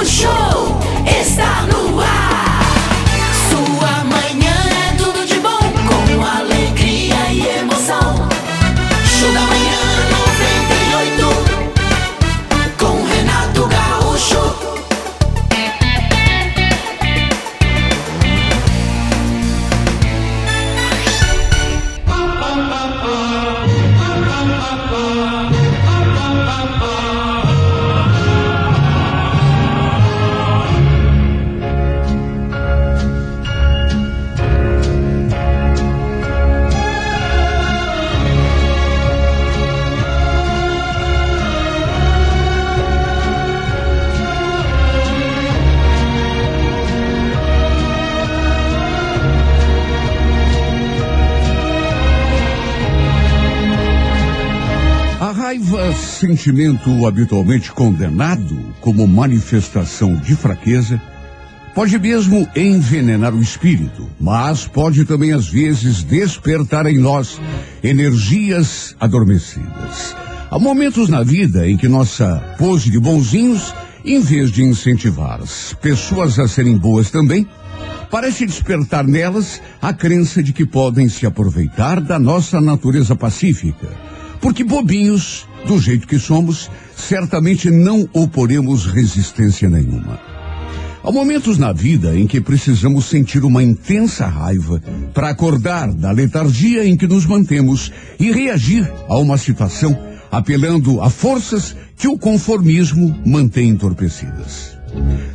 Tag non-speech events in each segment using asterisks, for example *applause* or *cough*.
O show sentimento habitualmente condenado como manifestação de fraqueza, pode mesmo envenenar o espírito, mas pode também às vezes despertar em nós energias adormecidas. Há momentos na vida em que nossa pose de bonzinhos, em vez de incentivar as pessoas a serem boas também, parece despertar nelas a crença de que podem se aproveitar da nossa natureza pacífica. Porque bobinhos, do jeito que somos, certamente não oporemos resistência nenhuma. Há momentos na vida em que precisamos sentir uma intensa raiva para acordar da letargia em que nos mantemos e reagir a uma situação, apelando a forças que o conformismo mantém entorpecidas.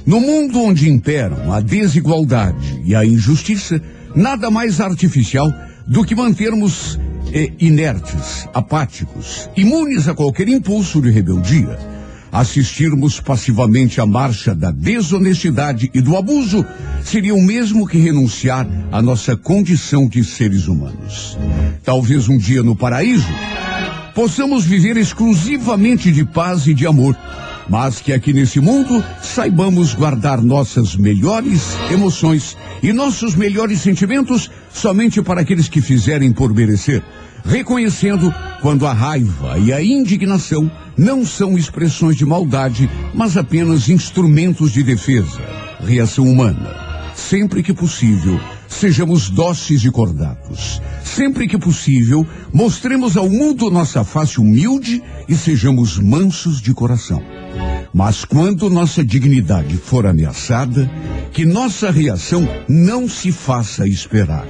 No mundo onde imperam a desigualdade e a injustiça, nada mais artificial do que mantermos eh, inertes, apáticos, imunes a qualquer impulso de rebeldia. Assistirmos passivamente à marcha da desonestidade e do abuso seria o mesmo que renunciar à nossa condição de seres humanos. Talvez um dia no paraíso possamos viver exclusivamente de paz e de amor, mas que aqui nesse mundo saibamos guardar nossas melhores emoções e nossos melhores sentimentos somente para aqueles que fizerem por merecer, reconhecendo quando a raiva e a indignação não são expressões de maldade, mas apenas instrumentos de defesa, reação humana. Sempre que possível, sejamos dóceis e cordatos. Sempre que possível, mostremos ao mundo nossa face humilde e sejamos mansos de coração. Mas quando nossa dignidade for ameaçada, que nossa reação não se faça esperar.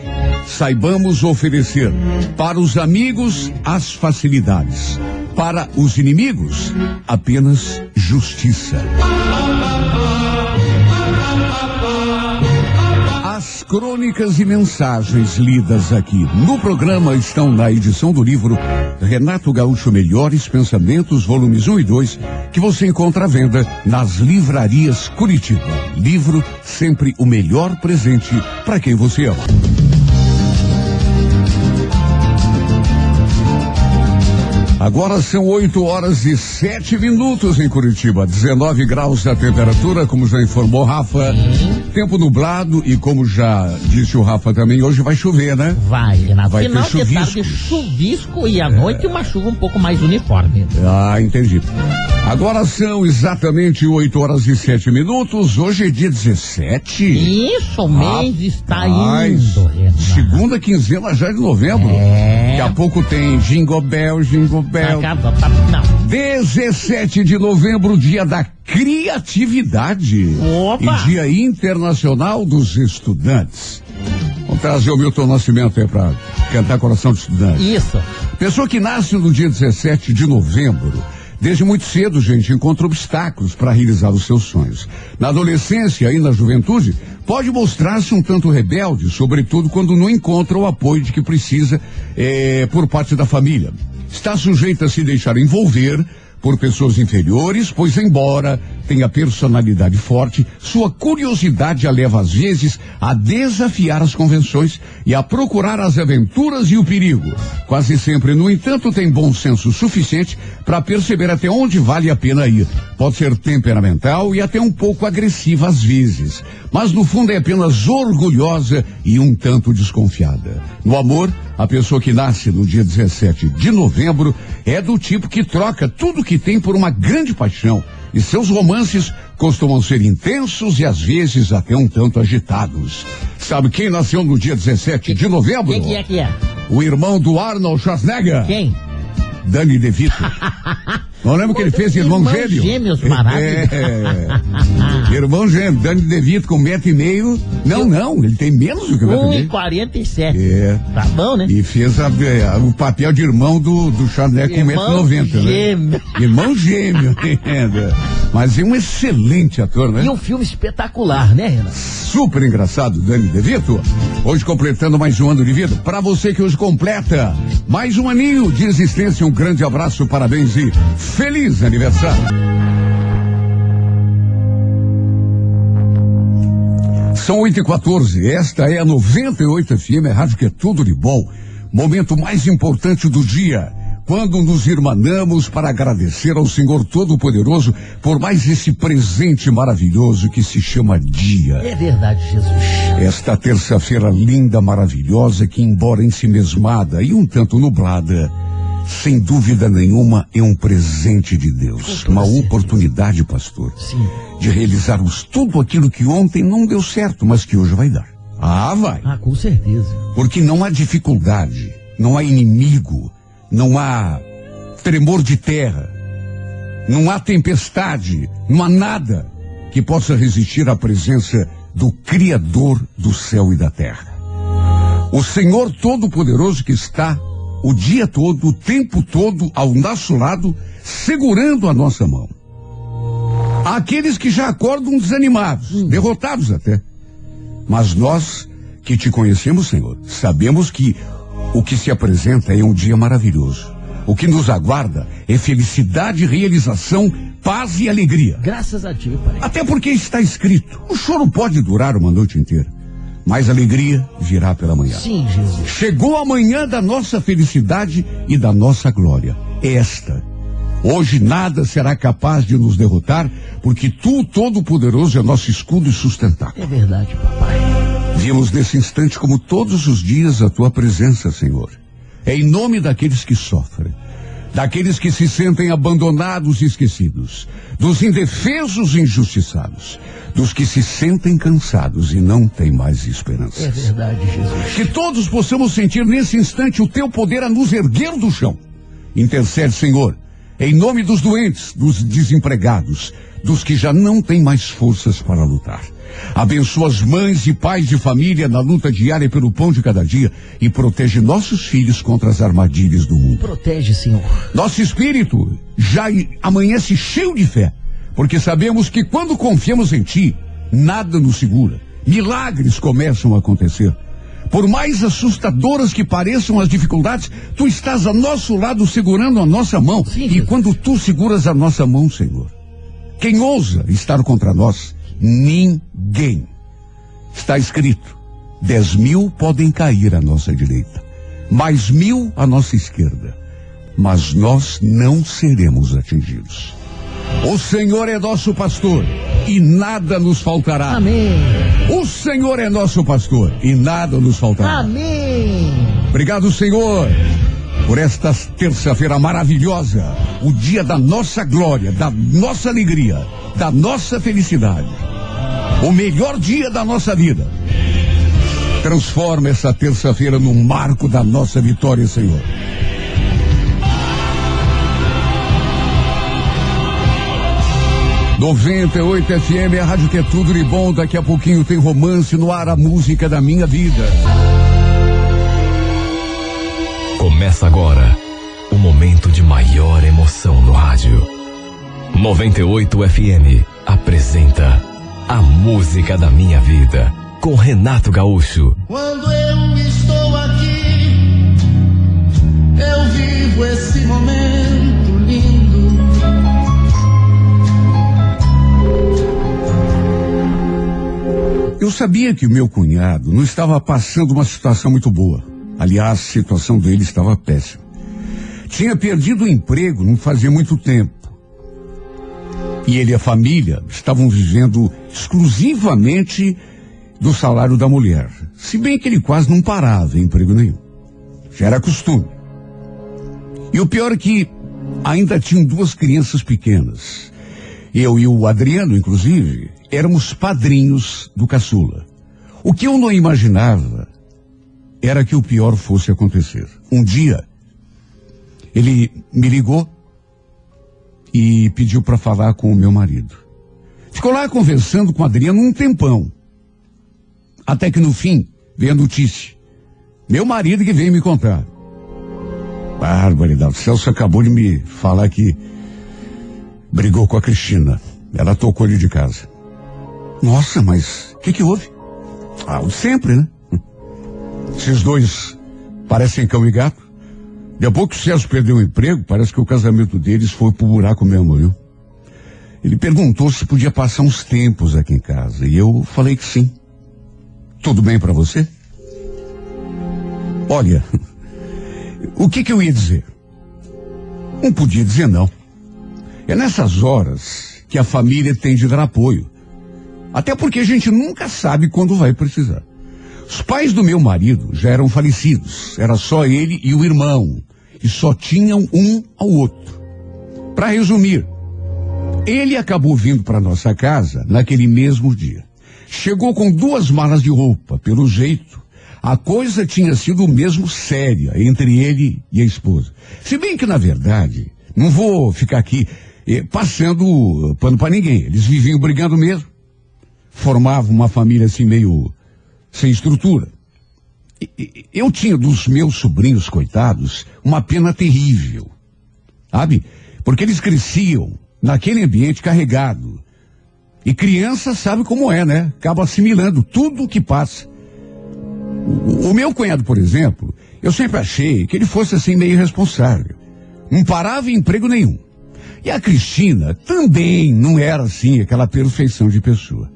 Saibamos oferecer para os amigos as facilidades, para os inimigos apenas justiça. Crônicas e mensagens lidas aqui no programa estão na edição do livro Renato Gaúcho Melhores Pensamentos, volumes 1 e 2, que você encontra à venda nas livrarias Curitiba. Livro sempre o melhor presente para quem você ama. Agora são 8 horas e 7 minutos em Curitiba, 19 graus a temperatura, como já informou Rafa. Tempo nublado e como já disse o Rafa também, hoje vai chover, né? Vai, Renato. Vai Final ter de tarde, chuvisco e à noite uma chuva um pouco mais uniforme. Ah, entendi. Agora são exatamente 8 horas e 7 minutos. Hoje é dia 17. Isso, o mês está indo, Renato. Segunda quinzena já de novembro. É. Daqui a pouco tem Jingle Bell, Jingle Bell. Não. 17 de novembro, dia da criatividade. Opa! E dia internacional dos estudantes. Vamos trazer o Milton Nascimento aí pra cantar Coração de Estudante. Isso. Pessoa que nasce no dia 17 de novembro, desde muito cedo, gente, encontra obstáculos para realizar os seus sonhos. Na adolescência e na juventude, pode mostrar-se um tanto rebelde, sobretudo quando não encontra o apoio de que precisa eh, por parte da família. Está sujeita a se deixar envolver por pessoas inferiores, pois embora tenha personalidade forte, sua curiosidade a leva às vezes a desafiar as convenções e a procurar as aventuras e o perigo. Quase sempre, no entanto, tem bom senso suficiente para perceber até onde vale a pena ir. Pode ser temperamental e até um pouco agressiva às vezes, mas no fundo é apenas orgulhosa e um tanto desconfiada. No amor, a pessoa que nasce no dia 17 de novembro é do tipo que troca tudo que tem por uma grande paixão E seus romances costumam ser intensos e às vezes até um tanto agitados. Sabe quem nasceu no dia 17 de novembro? Quem que é que é? O irmão do Arnold Schwarzenegger. Quem? Dani DeVito. *laughs* Não lembra que ele fez irmão, Irmãos gêmeo? gêmeos. É. *laughs* irmão gêmeo. Dani DeVito com um metro e meio. Não, não, ele tem menos do que um metro e meio. 1,47. É. Tá bom, né? E fez a- é, o papel de irmão do, do Schwarzenegger com Irmão 1,90m, né? gêmeo. Irmão gêmeo. *laughs* Mas é um excelente ator, né? E um filme espetacular, né, Renan? Super engraçado, Dani DeVito. Hoje completando mais um ano de vida. Para você que hoje completa mais um aninho de existência, um grande abraço, parabéns e feliz aniversário. São 8 e 14 esta é a 98 FM, a rádio que é tudo de bom. Momento mais importante do dia, quando nos irmanamos para agradecer ao Senhor Todo-Poderoso por mais esse presente maravilhoso que se chama dia. É verdade, Jesus. Esta terça-feira linda, maravilhosa, que embora em si mesmada e um tanto nublada, sem dúvida nenhuma é um presente de Deus. Uma certeza. oportunidade, pastor, Sim. de realizarmos tudo aquilo que ontem não deu certo, mas que hoje vai dar. Ah, vai. Ah, com certeza. Porque não há dificuldade, não há inimigo, não há tremor de terra, não há tempestade, não há nada que possa resistir à presença do Criador do céu e da terra. O Senhor Todo-Poderoso que está o dia todo, o tempo todo ao nosso lado, segurando a nossa mão. Há aqueles que já acordam desanimados, derrotados até. Mas nós que te conhecemos, Senhor, sabemos que o que se apresenta é um dia maravilhoso. O que nos aguarda é felicidade, realização, paz e alegria. Graças a ti, Pai. Até porque está escrito: o choro pode durar uma noite inteira, mas a alegria virá pela manhã. Sim, Jesus. Chegou a manhã da nossa felicidade e da nossa glória. Esta. Hoje nada será capaz de nos derrotar, porque tu, Todo-Poderoso, é nosso escudo e sustentáculo. É verdade, papai. Vimos nesse instante, como todos os dias, a tua presença, Senhor. É em nome daqueles que sofrem, daqueles que se sentem abandonados e esquecidos, dos indefesos e injustiçados, dos que se sentem cansados e não têm mais É esperança. verdade, Jesus. Que todos possamos sentir nesse instante o teu poder a nos erguer do chão. Intercede, Senhor, em nome dos doentes, dos desempregados, dos que já não têm mais forças para lutar. Abençoa as mães e pais de família na luta diária pelo pão de cada dia e protege nossos filhos contra as armadilhas do mundo. Protege, Senhor. Nosso espírito já amanhece cheio de fé, porque sabemos que quando confiamos em Ti, nada nos segura. Milagres começam a acontecer. Por mais assustadoras que pareçam as dificuldades, Tu estás a nosso lado segurando a nossa mão. Sim, e quando Tu seguras a nossa mão, Senhor, quem ousa estar contra nós? Ninguém. Está escrito: dez mil podem cair à nossa direita, mais mil à nossa esquerda, mas nós não seremos atingidos. O Senhor é nosso pastor e nada nos faltará. Amém. O Senhor é nosso pastor e nada nos faltará. Amém. Obrigado, Senhor, por esta terça-feira maravilhosa, o dia da nossa glória, da nossa alegria, da nossa felicidade. O melhor dia da nossa vida. Transforma essa terça-feira num marco da nossa vitória, Senhor. Noventa e oito FM, a rádio que é tudo de bom. Daqui a pouquinho tem romance no ar, a música da minha vida. Começa agora o momento de maior emoção no rádio. 98 FM apresenta A Música da Minha Vida com Renato Gaúcho. Quando eu estou aqui, eu vivo esse momento lindo. Eu sabia que o meu cunhado não estava passando uma situação muito boa. Aliás, a situação dele estava péssima. Tinha perdido o emprego não fazia muito tempo. E ele e a família estavam vivendo exclusivamente do salário da mulher. Se bem que ele quase não parava em emprego nenhum. Já era costume. E o pior é que ainda tinham duas crianças pequenas. Eu e o Adriano, inclusive, éramos padrinhos do caçula. O que eu não imaginava era que o pior fosse acontecer. Um dia, ele me ligou e pediu para falar com o meu marido. Ficou lá conversando com Adriano um tempão. Até que no fim veio a notícia. Meu marido que veio me contar. Barbaridade. O Celso acabou de me falar que brigou com a Cristina. Ela tocou ele de casa. Nossa, mas o que, que houve? Ah, o sempre, né? Esses dois parecem cão e gato. Depois que o Celso perdeu o emprego, parece que o casamento deles foi pro buraco mesmo, viu? Ele perguntou se podia passar uns tempos aqui em casa. E eu falei que sim. Tudo bem para você? Olha, *laughs* o que que eu ia dizer? Não podia dizer não. É nessas horas que a família tem de dar apoio. Até porque a gente nunca sabe quando vai precisar. Os pais do meu marido já eram falecidos. Era só ele e o irmão. E só tinham um ao outro. Para resumir, ele acabou vindo para nossa casa naquele mesmo dia. Chegou com duas malas de roupa. Pelo jeito, a coisa tinha sido mesmo séria entre ele e a esposa. Se bem que, na verdade, não vou ficar aqui eh, passando pano para ninguém. Eles viviam brigando mesmo. Formavam uma família assim meio sem estrutura. Eu tinha dos meus sobrinhos coitados uma pena terrível. Sabe? Porque eles cresciam naquele ambiente carregado. E criança sabe como é, né? Acaba assimilando tudo o que passa. O, o meu cunhado, por exemplo, eu sempre achei que ele fosse assim meio irresponsável. Não parava em emprego nenhum. E a Cristina também não era assim aquela perfeição de pessoa.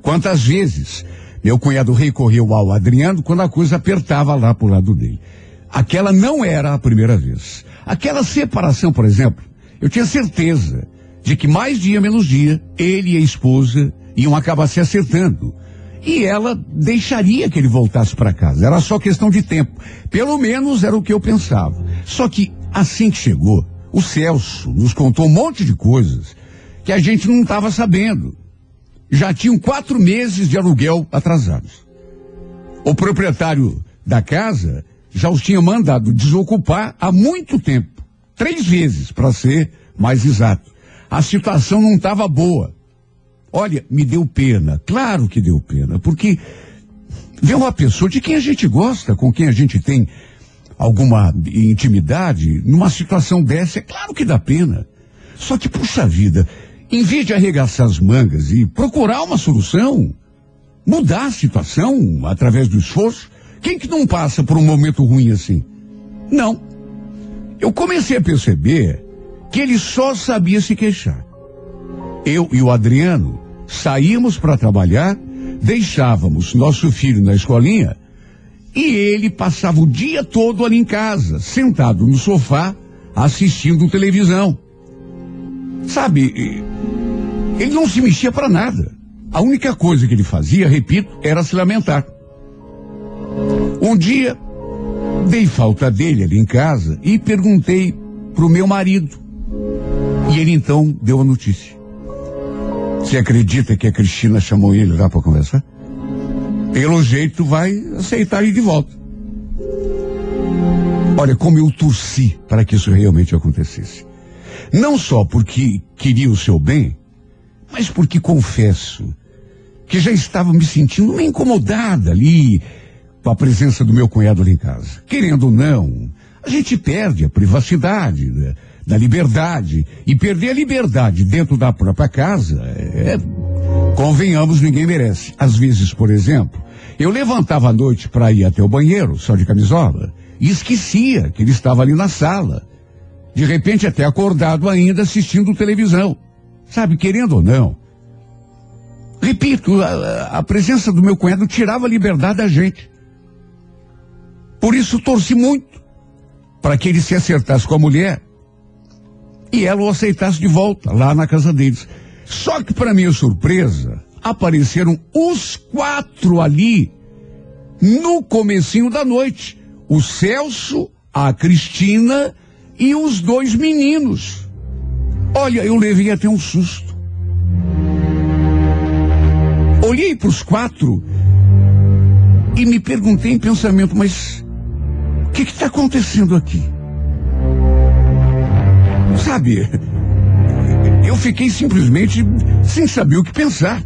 Quantas vezes meu cunhado recorreu ao Adriano quando a coisa apertava lá pro lado dele. Aquela não era a primeira vez. Aquela separação, por exemplo, eu tinha certeza de que mais dia menos dia, ele e a esposa iam acabar se acertando. E ela deixaria que ele voltasse para casa. Era só questão de tempo. Pelo menos era o que eu pensava. Só que assim que chegou, o Celso nos contou um monte de coisas que a gente não estava sabendo. Já tinham quatro meses de aluguel atrasados. O proprietário da casa já os tinha mandado desocupar há muito tempo. Três vezes, para ser mais exato. A situação não estava boa. Olha, me deu pena. Claro que deu pena, porque ver uma pessoa de quem a gente gosta, com quem a gente tem alguma intimidade, numa situação dessa, é claro que dá pena. Só que, puxa vida, em vez de arregaçar as mangas e procurar uma solução, mudar a situação através do esforço, quem que não passa por um momento ruim assim? Não. Eu comecei a perceber que ele só sabia se queixar. Eu e o Adriano saímos para trabalhar, deixávamos nosso filho na escolinha e ele passava o dia todo ali em casa, sentado no sofá, assistindo televisão. Sabe, ele não se mexia para nada. A única coisa que ele fazia, repito, era se lamentar. Um dia, dei falta dele ali em casa e perguntei pro meu marido. E ele então deu a notícia. Você acredita que a Cristina chamou ele lá para conversar? Pelo jeito vai aceitar ele de volta. Olha como eu torci para que isso realmente acontecesse. Não só porque queria o seu bem, mas porque confesso que já estava me sentindo meio incomodada ali com a presença do meu cunhado ali em casa. Querendo ou não, a gente perde a privacidade, né, da liberdade. E perder a liberdade dentro da própria casa, é, convenhamos, ninguém merece. Às vezes, por exemplo, eu levantava à noite para ir até o banheiro, só de camisola, e esquecia que ele estava ali na sala. De repente, até acordado ainda assistindo televisão. Sabe, querendo ou não. Repito, a, a presença do meu cunhado tirava a liberdade da gente. Por isso torci muito para que ele se acertasse com a mulher e ela o aceitasse de volta lá na casa deles. Só que para minha surpresa, apareceram os quatro ali no comecinho da noite. O Celso, a Cristina e os dois meninos. Olha, eu levei até um susto. Olhei para os quatro e me perguntei em pensamento, mas o que está acontecendo aqui? Sabe, eu fiquei simplesmente sem saber o que pensar.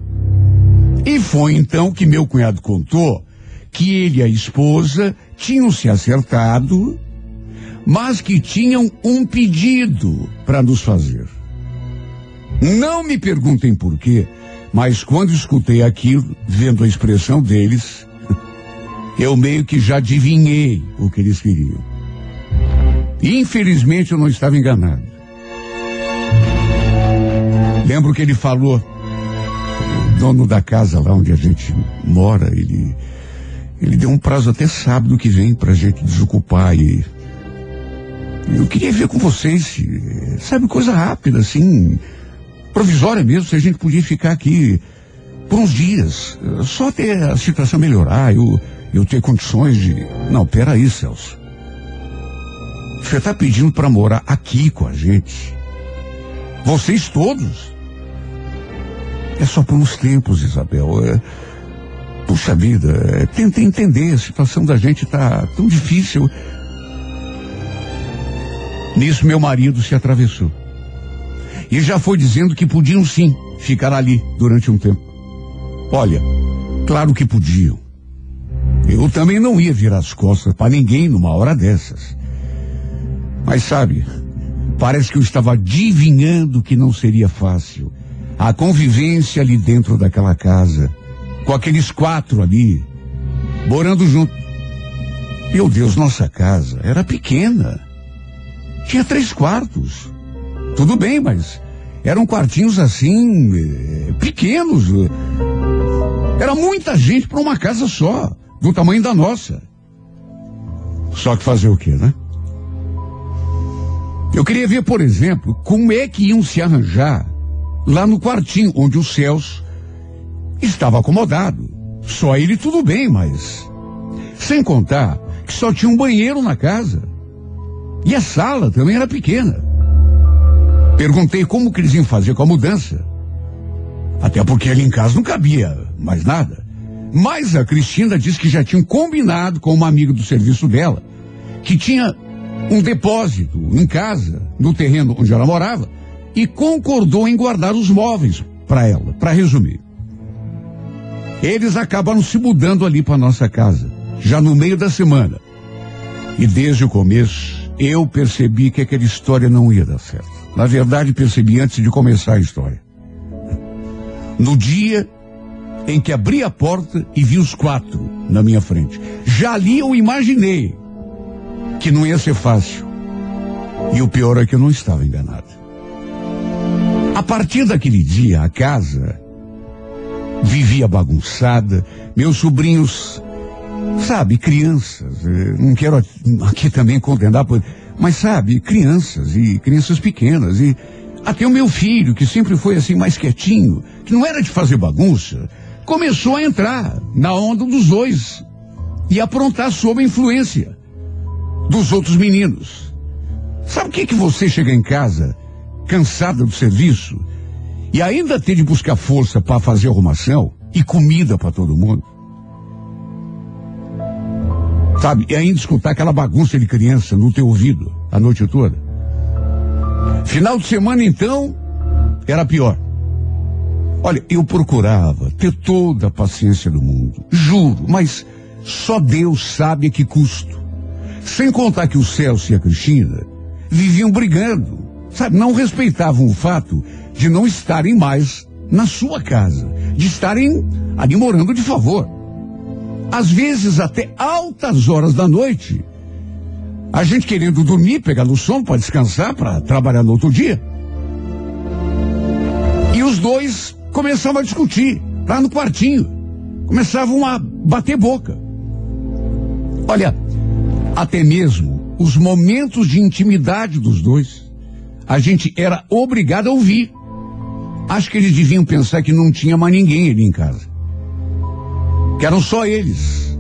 E foi então que meu cunhado contou que ele e a esposa tinham se acertado mas que tinham um pedido para nos fazer. Não me perguntem por quê, mas quando escutei aquilo, vendo a expressão deles, eu meio que já adivinhei o que eles queriam. Infelizmente eu não estava enganado. Lembro que ele falou, o dono da casa lá onde a gente mora, ele, ele deu um prazo até sábado que vem pra gente desocupar e eu queria ver com vocês, se, sabe, coisa rápida, assim, provisória mesmo, se a gente podia ficar aqui por uns dias, só até a situação melhorar, eu, eu ter condições de. Não, peraí, Celso. Você está pedindo para morar aqui com a gente. Vocês todos. É só por uns tempos, Isabel. É... Puxa vida, é... tenta entender, a situação da gente tá tão difícil. Nisso meu marido se atravessou. E já foi dizendo que podiam sim ficar ali durante um tempo. Olha, claro que podiam. Eu também não ia virar as costas para ninguém numa hora dessas. Mas sabe, parece que eu estava adivinhando que não seria fácil. A convivência ali dentro daquela casa, com aqueles quatro ali, morando junto. Meu Deus, nossa casa era pequena. Tinha três quartos. Tudo bem, mas eram quartinhos assim, eh, pequenos. Era muita gente para uma casa só, do tamanho da nossa. Só que fazer o quê, né? Eu queria ver, por exemplo, como é que iam se arranjar lá no quartinho onde o Celso estava acomodado. Só ele tudo bem, mas. Sem contar que só tinha um banheiro na casa. E a sala também era pequena. Perguntei como que eles iam fazer com a mudança. Até porque ali em casa não cabia mais nada. Mas a Cristina disse que já tinham combinado com uma amiga do serviço dela, que tinha um depósito em casa, no terreno onde ela morava, e concordou em guardar os móveis para ela, para resumir. Eles acabaram se mudando ali para nossa casa, já no meio da semana. E desde o começo, eu percebi que aquela história não ia dar certo. Na verdade, percebi antes de começar a história. No dia em que abri a porta e vi os quatro na minha frente. Já ali eu imaginei que não ia ser fácil. E o pior é que eu não estava enganado. A partir daquele dia, a casa vivia bagunçada, meus sobrinhos, sabe, crianças, eh, não quero aqui também condenar, mas sabe, crianças e crianças pequenas e até o meu filho, que sempre foi assim mais quietinho, que não era de fazer bagunça, começou a entrar na onda dos dois e aprontar sob a influência dos outros meninos. Sabe o que que você chega em casa cansada do serviço e ainda tem de buscar força para fazer arrumação e comida para todo mundo? Sabe? E ainda escutar aquela bagunça de criança no teu ouvido a noite toda. Final de semana, então, era pior. Olha, eu procurava ter toda a paciência do mundo, juro, mas só Deus sabe a que custo. Sem contar que o Celso e a Cristina viviam brigando, sabe? Não respeitavam o fato de não estarem mais na sua casa, de estarem ali morando de favor. Às vezes até altas horas da noite. A gente querendo dormir, pegar no sono para descansar, para trabalhar no outro dia. E os dois começavam a discutir lá no quartinho. Começavam a bater boca. Olha, até mesmo os momentos de intimidade dos dois, a gente era obrigado a ouvir. Acho que eles deviam pensar que não tinha mais ninguém ali em casa. Que eram só eles.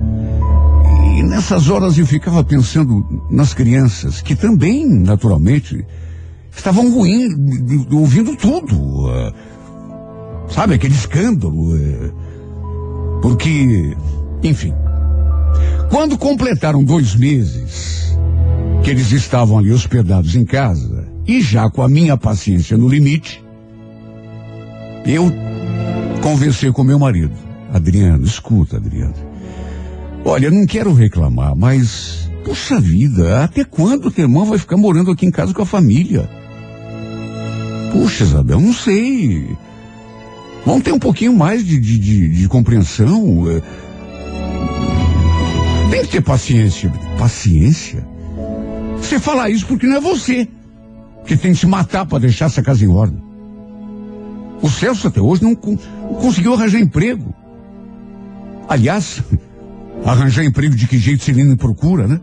E nessas horas eu ficava pensando nas crianças, que também, naturalmente, estavam ruindo, ouvindo tudo. Uh, sabe, aquele escândalo. Uh, Porque, enfim, quando completaram dois meses que eles estavam ali hospedados em casa e já com a minha paciência no limite, eu conversei com meu marido. Adriano, escuta, Adriano. Olha, não quero reclamar, mas, puxa vida, até quando teu irmão vai ficar morando aqui em casa com a família? Puxa, Isabel, não sei. Vamos ter um pouquinho mais de, de, de, de compreensão. é. Tem que ter paciência. Paciência? Você fala isso porque não é você que tem que se matar para deixar essa casa em ordem. O Celso até hoje não, não conseguiu arranjar emprego. Aliás, arranjar emprego de que jeito se ele não procura, né?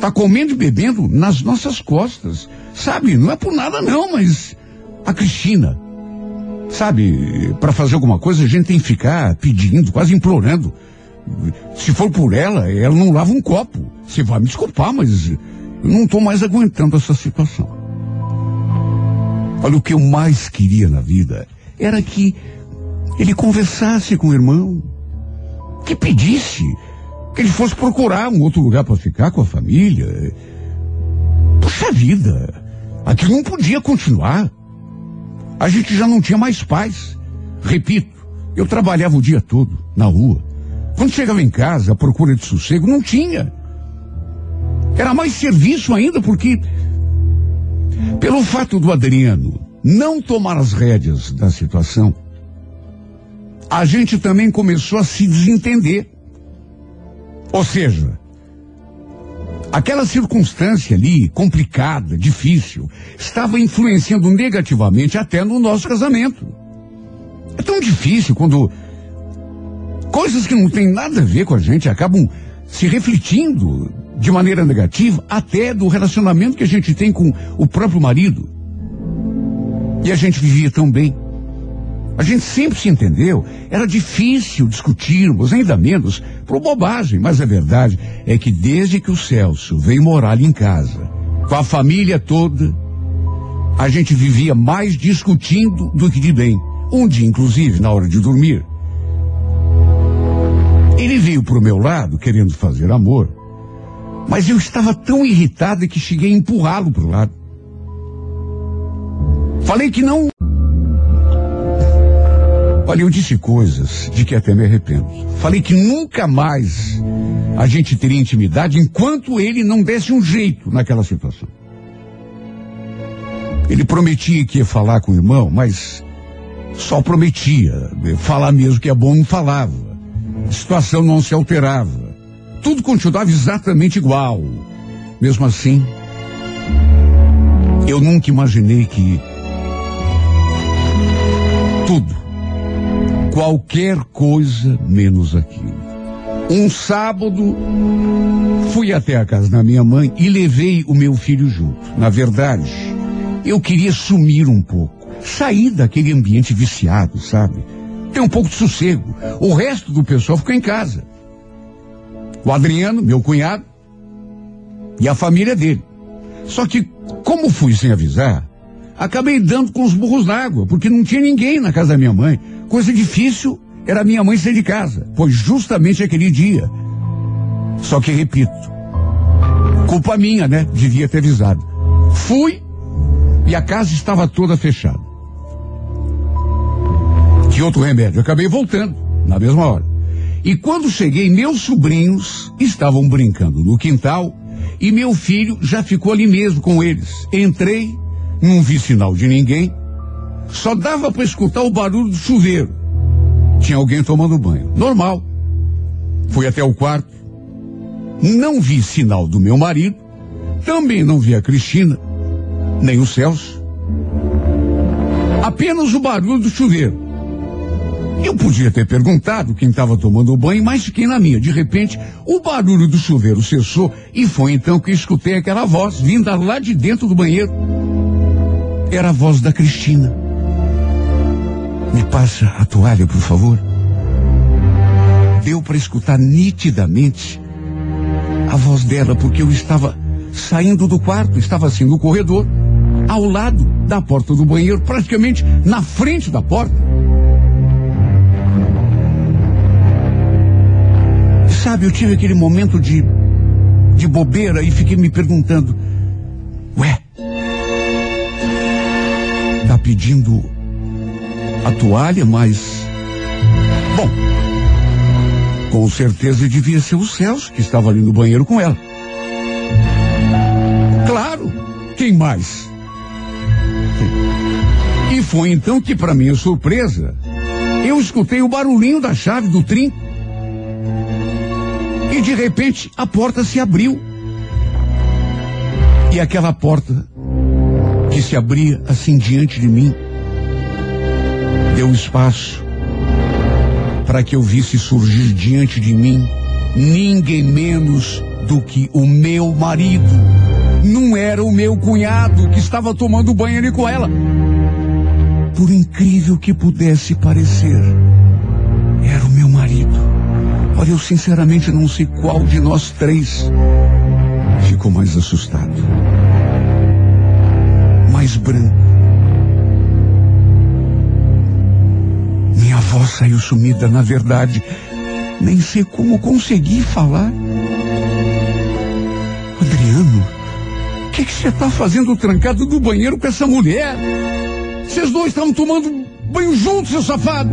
Tá comendo e bebendo nas nossas costas. Sabe, não é por nada não, mas a Cristina, sabe, para fazer alguma coisa a gente tem que ficar pedindo, quase implorando. Se for por ela, ela não lava um copo. Você vai me desculpar, mas eu não tô mais aguentando essa situação. Olha, o que eu mais queria na vida era que ele conversasse com o irmão, que pedisse que ele fosse procurar um outro lugar para ficar com a família. Puxa vida, aquilo não podia continuar. A gente já não tinha mais paz. Repito, eu trabalhava o dia todo na rua. Quando chegava em casa, à procura de sossego, não tinha. Era mais serviço ainda, porque pelo fato do Adriano não tomar as rédeas da situação, a gente também começou a se desentender. Ou seja, aquela circunstância ali, complicada, difícil, estava influenciando negativamente até no nosso casamento. É tão difícil quando coisas que não têm nada a ver com a gente acabam se refletindo de maneira negativa até do relacionamento que a gente tem com o próprio marido. E a gente vivia tão bem. A gente sempre se entendeu. Era difícil discutirmos, ainda menos por bobagem. Mas a verdade é que desde que o Celso veio morar ali em casa, com a família toda, a gente vivia mais discutindo do que de bem. Um dia, inclusive, na hora de dormir, ele veio pro meu lado querendo fazer amor, mas eu estava tão irritada que cheguei a empurrá-lo pro lado. Falei que não. Olha, eu disse coisas de que até me arrependo. Falei que nunca mais a gente teria intimidade enquanto ele não desse um jeito naquela situação. Ele prometia que ia falar com o irmão, mas só prometia. Falar mesmo que é bom não falava. A situação não se alterava. Tudo continuava exatamente igual. Mesmo assim, eu nunca imaginei que tudo, qualquer coisa menos aquilo. Um sábado, fui até a casa da minha mãe e levei o meu filho junto. Na verdade, eu queria sumir um pouco, sair daquele ambiente viciado, sabe? Ter um pouco de sossego. O resto do pessoal ficou em casa. O Adriano, meu cunhado, e a família dele. Só que, como fui sem avisar, acabei dando com os burros na água, porque não tinha ninguém na casa da minha mãe. Coisa difícil era minha mãe sair de casa, pois justamente aquele dia. Só que, repito, culpa minha, né? Devia ter avisado. Fui e a casa estava toda fechada. Que outro remédio? Acabei voltando, na mesma hora. E quando cheguei, meus sobrinhos estavam brincando no quintal e meu filho já ficou ali mesmo com eles. Entrei, não vi sinal de ninguém, só dava para escutar o barulho do chuveiro. Tinha alguém tomando banho. Normal. Fui até o quarto, não vi sinal do meu marido, também não vi a Cristina, nem o Celso. Apenas o barulho do chuveiro. Eu podia ter perguntado quem estava tomando banho, mas fiquei na minha. De repente, o barulho do chuveiro cessou e foi então que escutei aquela voz vinda lá de dentro do banheiro. Era a voz da Cristina. Me passa a toalha, por favor. Deu para escutar nitidamente a voz dela, porque eu estava saindo do quarto, estava assim no corredor, ao lado da porta do banheiro, praticamente na frente da porta. Sabe, eu tive aquele momento de, de bobeira e fiquei me perguntando: Ué, tá pedindo a toalha, mas. Bom, com certeza devia ser o Celso que estava ali no banheiro com ela. Claro, quem mais? E foi então que, para minha surpresa, eu escutei o barulhinho da chave do trinco. E de repente a porta se abriu. E aquela porta que se abria assim diante de mim deu espaço para que eu visse surgir diante de mim ninguém menos do que o meu marido. Não era o meu cunhado que estava tomando banho ali com ela. Por incrível que pudesse parecer, era o meu marido. Olha, eu sinceramente não sei qual de nós três ficou mais assustado. Mais branco. Voz saiu sumida, na verdade. Nem sei como consegui falar. Adriano, o que você está fazendo trancado no banheiro com essa mulher? Vocês dois estavam tomando banho juntos, seu safado.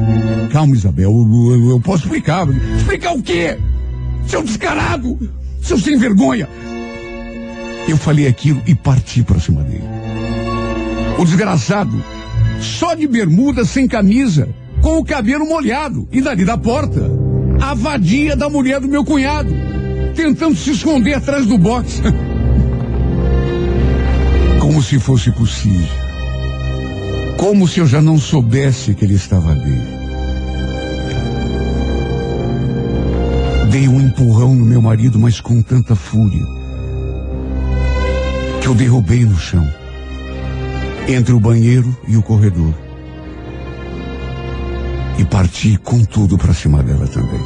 Calma, Isabel, eu, eu, eu posso explicar. Explicar o quê? Seu descarado, seu sem vergonha. Eu falei aquilo e parti para cima dele. O desgraçado, só de bermuda, sem camisa, com o cabelo molhado, e dali da porta, a vadia da mulher do meu cunhado, tentando se esconder atrás do box. *laughs* Como se fosse possível. Como se eu já não soubesse que ele estava ali. Dei um empurrão no meu marido, mas com tanta fúria que eu derrubei no chão, entre o banheiro e o corredor. E parti com tudo para cima dela também.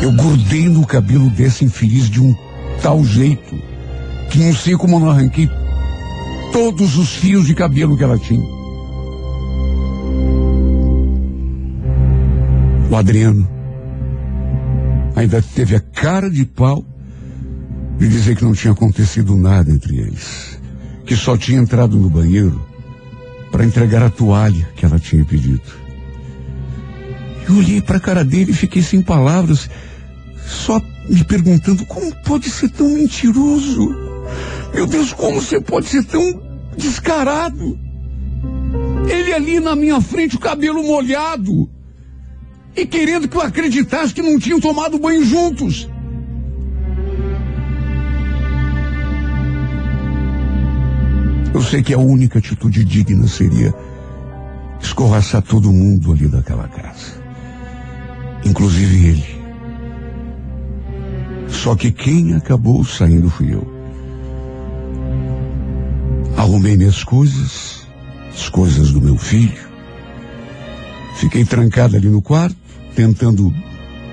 Eu grudei no cabelo dessa infeliz de um tal jeito que não sei como não arranquei todos os fios de cabelo que ela tinha. O Adriano ainda teve a cara de pau de dizer que não tinha acontecido nada entre eles, que só tinha entrado no banheiro para entregar a toalha que ela tinha pedido. Eu olhei para a cara dele e fiquei sem palavras, só me perguntando como pode ser tão mentiroso. Meu Deus, como você pode ser tão descarado? Ele ali na minha frente, o cabelo molhado. E querendo que eu acreditasse que não tinham tomado banho juntos. Eu sei que a única atitude digna seria escorraçar todo mundo ali daquela casa. Inclusive ele. Só que quem acabou saindo fui eu. Arrumei minhas coisas, as coisas do meu filho. Fiquei trancado ali no quarto, tentando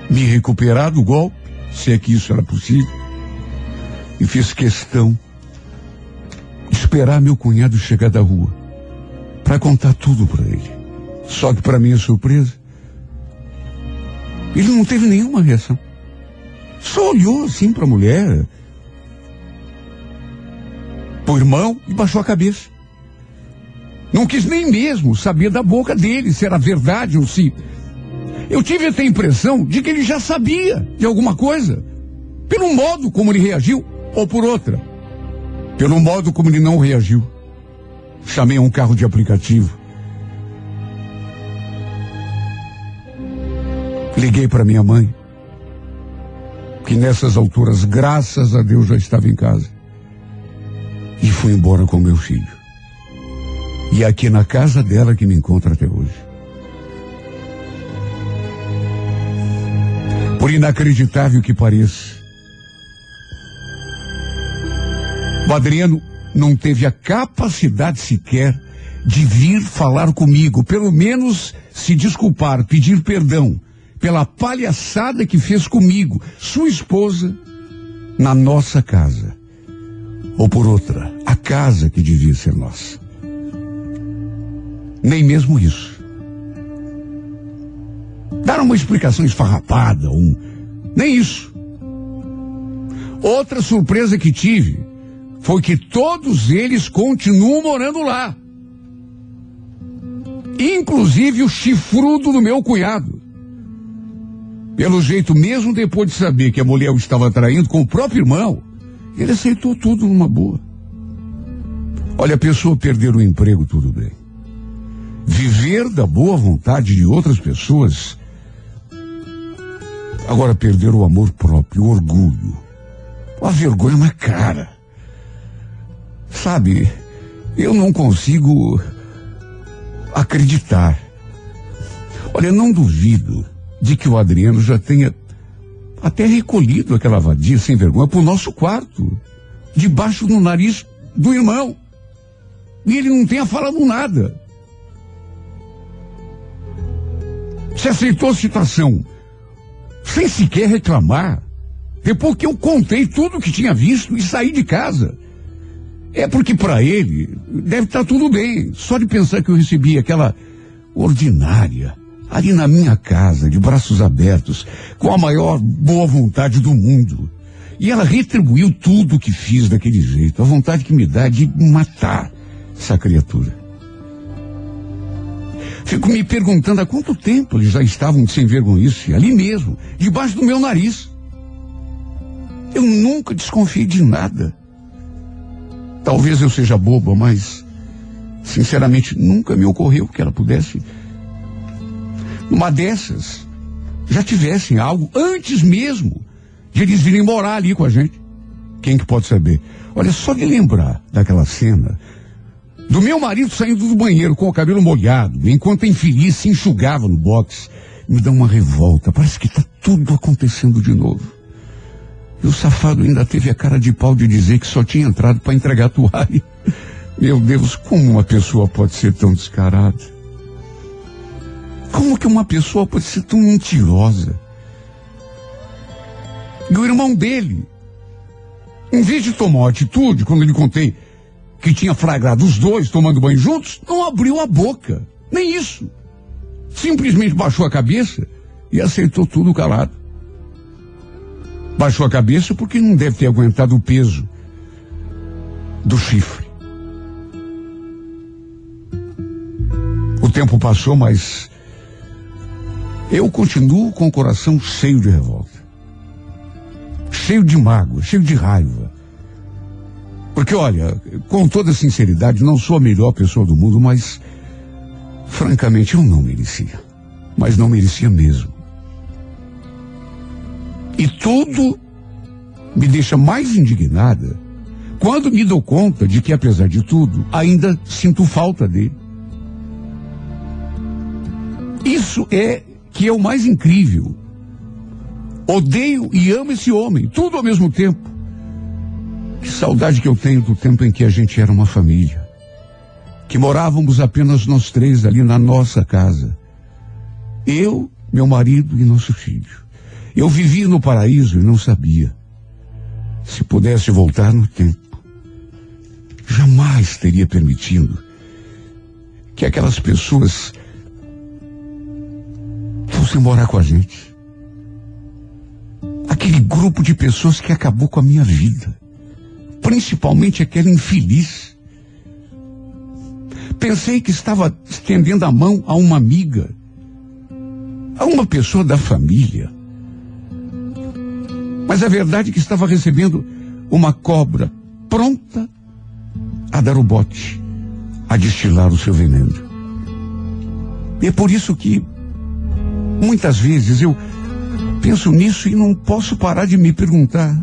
me recuperar do golpe, se é que isso era possível. E fiz questão de esperar meu cunhado chegar da rua para contar tudo para ele. Só que para minha surpresa, ele não teve nenhuma reação. Só olhou assim para a mulher, pro irmão e baixou a cabeça. Não quis nem mesmo saber da boca dele se era verdade ou se. Eu tive até a impressão de que ele já sabia de alguma coisa, pelo modo como ele reagiu, ou por outra, pelo modo como ele não reagiu. Chamei um carro de aplicativo. Liguei para minha mãe, que nessas alturas, graças a Deus, já estava em casa. E fui embora com meu filho. E é aqui na casa dela que me encontro até hoje. Por inacreditável que pareça, o Adriano não teve a capacidade sequer de vir falar comigo, pelo menos se desculpar, pedir perdão pela palhaçada que fez comigo, sua esposa, na nossa casa. Ou por outra, a casa que devia ser nossa. Nem mesmo isso. Dar uma explicação esfarrapada, um, Nem isso. Outra surpresa que tive foi que todos eles continuam morando lá. Inclusive o chifrudo do meu cunhado. Pelo jeito, mesmo depois de saber que a mulher o estava traindo com o próprio irmão, ele aceitou tudo numa boa. Olha, a pessoa perder o emprego, tudo bem. Viver da boa vontade de outras pessoas. Agora, perder o amor próprio, o orgulho, a vergonha na cara. Sabe, eu não consigo acreditar. Olha, não duvido de que o Adriano já tenha até recolhido aquela vadia sem vergonha para o nosso quarto, debaixo do nariz do irmão. E ele não tenha falado nada. Se aceitou a situação sem sequer reclamar, depois que eu contei tudo o que tinha visto e saí de casa. É porque para ele deve estar tá tudo bem. Só de pensar que eu recebi aquela ordinária ali na minha casa, de braços abertos, com a maior boa vontade do mundo. E ela retribuiu tudo o que fiz daquele jeito, a vontade que me dá de matar essa criatura. Fico me perguntando há quanto tempo eles já estavam sem vergonhice, ali mesmo, debaixo do meu nariz. Eu nunca desconfiei de nada. Talvez eu seja boba, mas, sinceramente, nunca me ocorreu que ela pudesse, numa dessas, já tivessem algo antes mesmo de eles virem morar ali com a gente. Quem que pode saber? Olha, só de lembrar daquela cena, do meu marido saindo do banheiro com o cabelo molhado, enquanto a infeliz se enxugava no box, me dá uma revolta. Parece que está tudo acontecendo de novo. E o safado ainda teve a cara de pau de dizer que só tinha entrado para entregar a toalha. Meu Deus, como uma pessoa pode ser tão descarada? Como que uma pessoa pode ser tão mentirosa? E o irmão dele, em vez de tomar atitude, quando lhe contei que tinha flagrado os dois tomando banho juntos, não abriu a boca. Nem isso. Simplesmente baixou a cabeça e aceitou tudo calado. Baixou a cabeça porque não deve ter aguentado o peso do chifre. O tempo passou, mas eu continuo com o coração cheio de revolta. Cheio de mágoa, cheio de raiva. Porque, olha, com toda sinceridade, não sou a melhor pessoa do mundo, mas, francamente, eu não merecia. Mas não merecia mesmo. E tudo me deixa mais indignada quando me dou conta de que, apesar de tudo, ainda sinto falta dele. Isso é que é o mais incrível. Odeio e amo esse homem, tudo ao mesmo tempo. Que saudade que eu tenho do tempo em que a gente era uma família. Que morávamos apenas nós três ali na nossa casa. Eu, meu marido e nosso filho. Eu vivia no paraíso e não sabia. Se pudesse voltar no tempo, jamais teria permitido que aquelas pessoas fossem morar com a gente. Aquele grupo de pessoas que acabou com a minha vida. Principalmente aquela infeliz. Pensei que estava estendendo a mão a uma amiga, a uma pessoa da família. Mas a verdade é que estava recebendo uma cobra pronta a dar o bote, a destilar o seu veneno. E é por isso que muitas vezes eu penso nisso e não posso parar de me perguntar: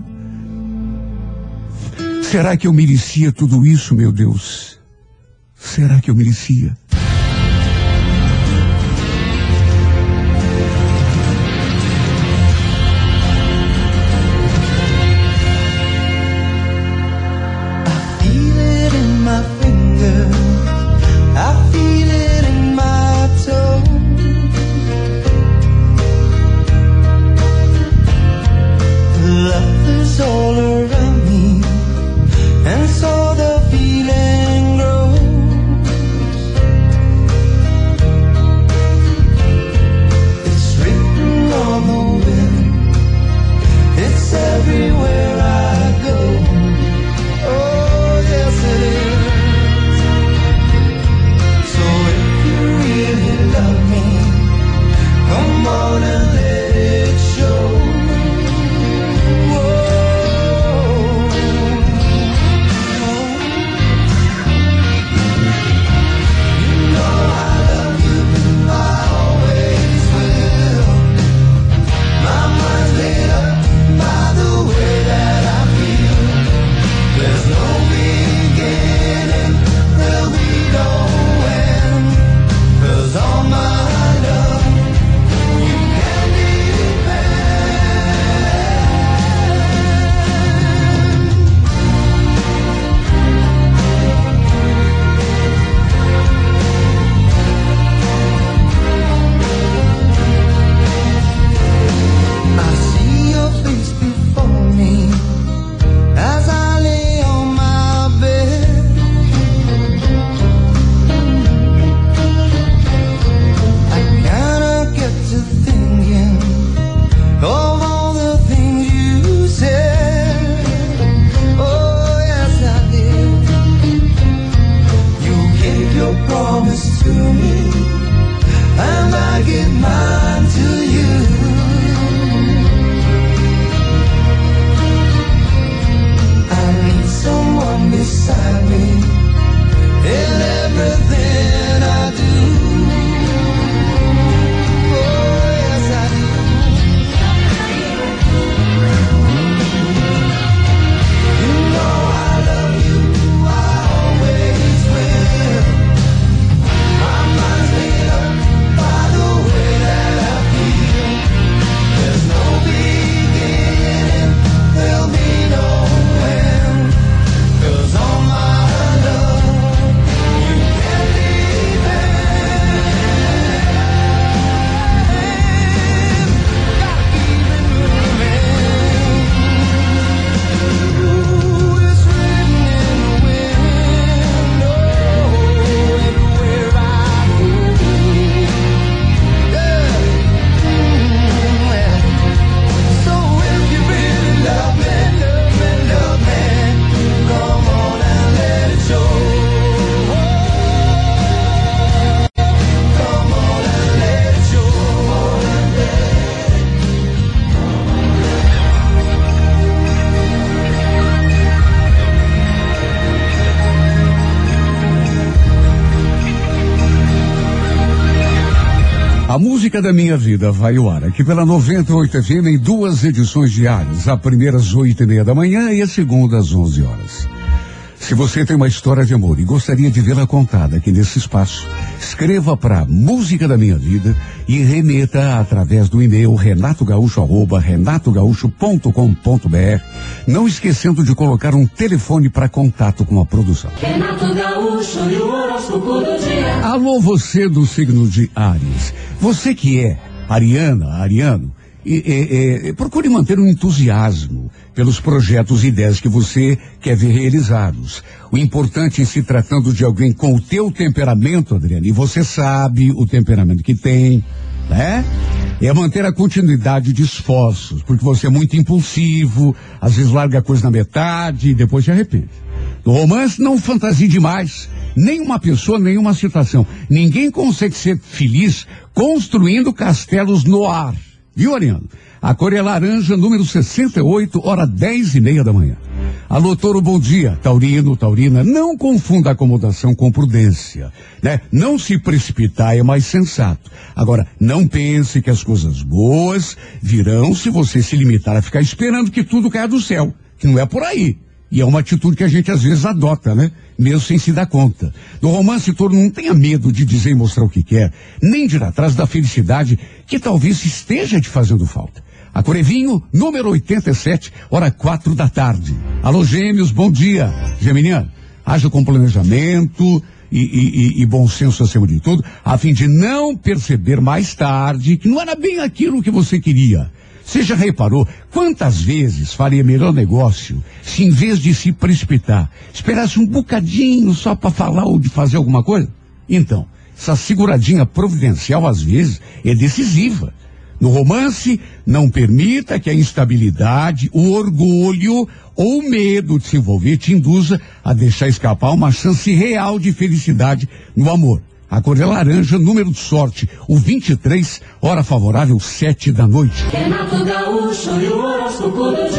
será que eu merecia tudo isso, meu Deus? Será que eu merecia? A música da minha vida vai ao ar aqui pela 98 FM em duas edições diárias. A primeira às oito e meia da manhã e a segunda às 11 horas. Se você tem uma história de amor e gostaria de vê-la contada aqui nesse espaço, escreva para Música da Minha Vida e remeta através do e-mail renatogaúcho@renatogaúcho.com.br, não esquecendo de colocar um telefone para contato com a produção. Renato Gaúcho e o horóscopo do dia. Alô, você do signo de Ares. Você que é ariana, ariano, e, e, e, procure manter um entusiasmo pelos projetos e ideias que você quer ver realizados. O importante em se tratando de alguém com o teu temperamento, Adriano, e você sabe o temperamento que tem, né? É manter a continuidade de esforços, porque você é muito impulsivo, às vezes larga a coisa na metade e depois se arrepende. No romance, não fantasie demais. Nenhuma pessoa, nenhuma situação. Ninguém consegue ser feliz construindo castelos no ar. Viu, Ariano? A cor é laranja, número 68, hora 10 e meia da manhã. Alô, Toro, bom dia. Taurino, Taurina, não confunda acomodação com prudência, né? Não se precipitar é mais sensato. Agora, não pense que as coisas boas virão se você se limitar a ficar esperando que tudo caia do céu, que não é por aí. E é uma atitude que a gente às vezes adota, né? Mesmo sem se dar conta. No romance todo, não tenha medo de dizer e mostrar o que quer, nem de ir atrás da felicidade que talvez esteja te fazendo falta. A Corevinho, número 87, hora quatro da tarde. Alô, gêmeos, bom dia. Geminiano, haja com planejamento e, e, e, e bom senso acima de tudo, a fim de não perceber mais tarde que não era bem aquilo que você queria. Você já reparou quantas vezes faria melhor negócio se em vez de se precipitar, esperasse um bocadinho só para falar ou de fazer alguma coisa? Então, essa seguradinha providencial às vezes é decisiva. No romance, não permita que a instabilidade, o orgulho ou o medo de se envolver te induza a deixar escapar uma chance real de felicidade no amor. A cor é laranja, número de sorte, o 23, hora favorável, sete da noite. Gaúcho.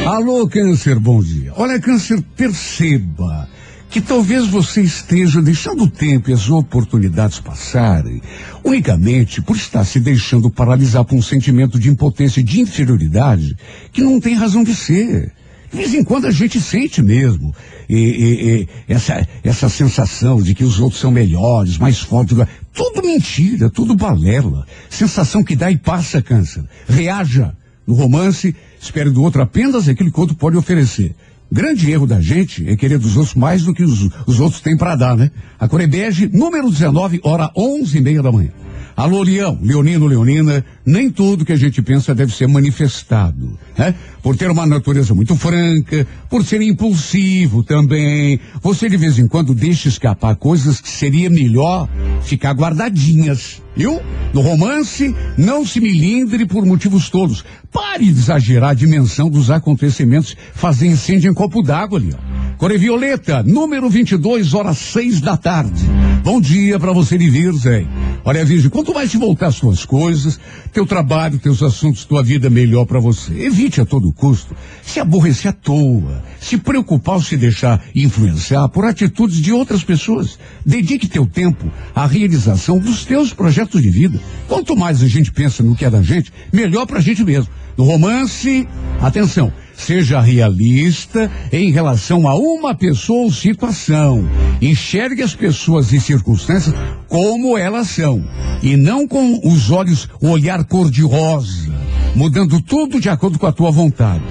Alô, Câncer, bom dia. Olha, Câncer, perceba que talvez você esteja deixando o tempo e as oportunidades passarem unicamente por estar se deixando paralisar por um sentimento de impotência e de inferioridade que não tem razão de ser. De vez em quando a gente sente mesmo e, e, e essa, essa sensação de que os outros são melhores, mais fortes. Tudo mentira, tudo balela. Sensação que dá e passa, câncer. Reaja. No romance, espere do outro apenas aquilo que o outro pode oferecer. Grande erro da gente é querer dos outros mais do que os, os outros têm para dar, né? A Corebege, número 19, hora onze e meia da manhã. Alô, Leão, Leonino, Leonina, nem tudo que a gente pensa deve ser manifestado, né? Por ter uma natureza muito franca, por ser impulsivo também. Você de vez em quando deixa escapar coisas que seria melhor ficar guardadinhas, viu? No romance, não se milindre por motivos todos. Pare de exagerar a dimensão dos acontecimentos, fazer incêndio em copo d'água, Leão. Core Violeta, número 22, horas seis da tarde. Bom dia para você de Virgem. Olha, Virgem, quanto mais te voltar suas coisas, teu trabalho, teus assuntos, tua vida melhor para você. Evite a todo custo se aborrecer à toa, se preocupar ou se deixar influenciar por atitudes de outras pessoas. Dedique teu tempo à realização dos teus projetos de vida. Quanto mais a gente pensa no que é da gente, melhor pra gente mesmo. No romance, atenção, Seja realista em relação a uma pessoa ou situação. Enxergue as pessoas e circunstâncias como elas são. E não com os olhos, o olhar cor-de-rosa. Mudando tudo de acordo com a tua vontade.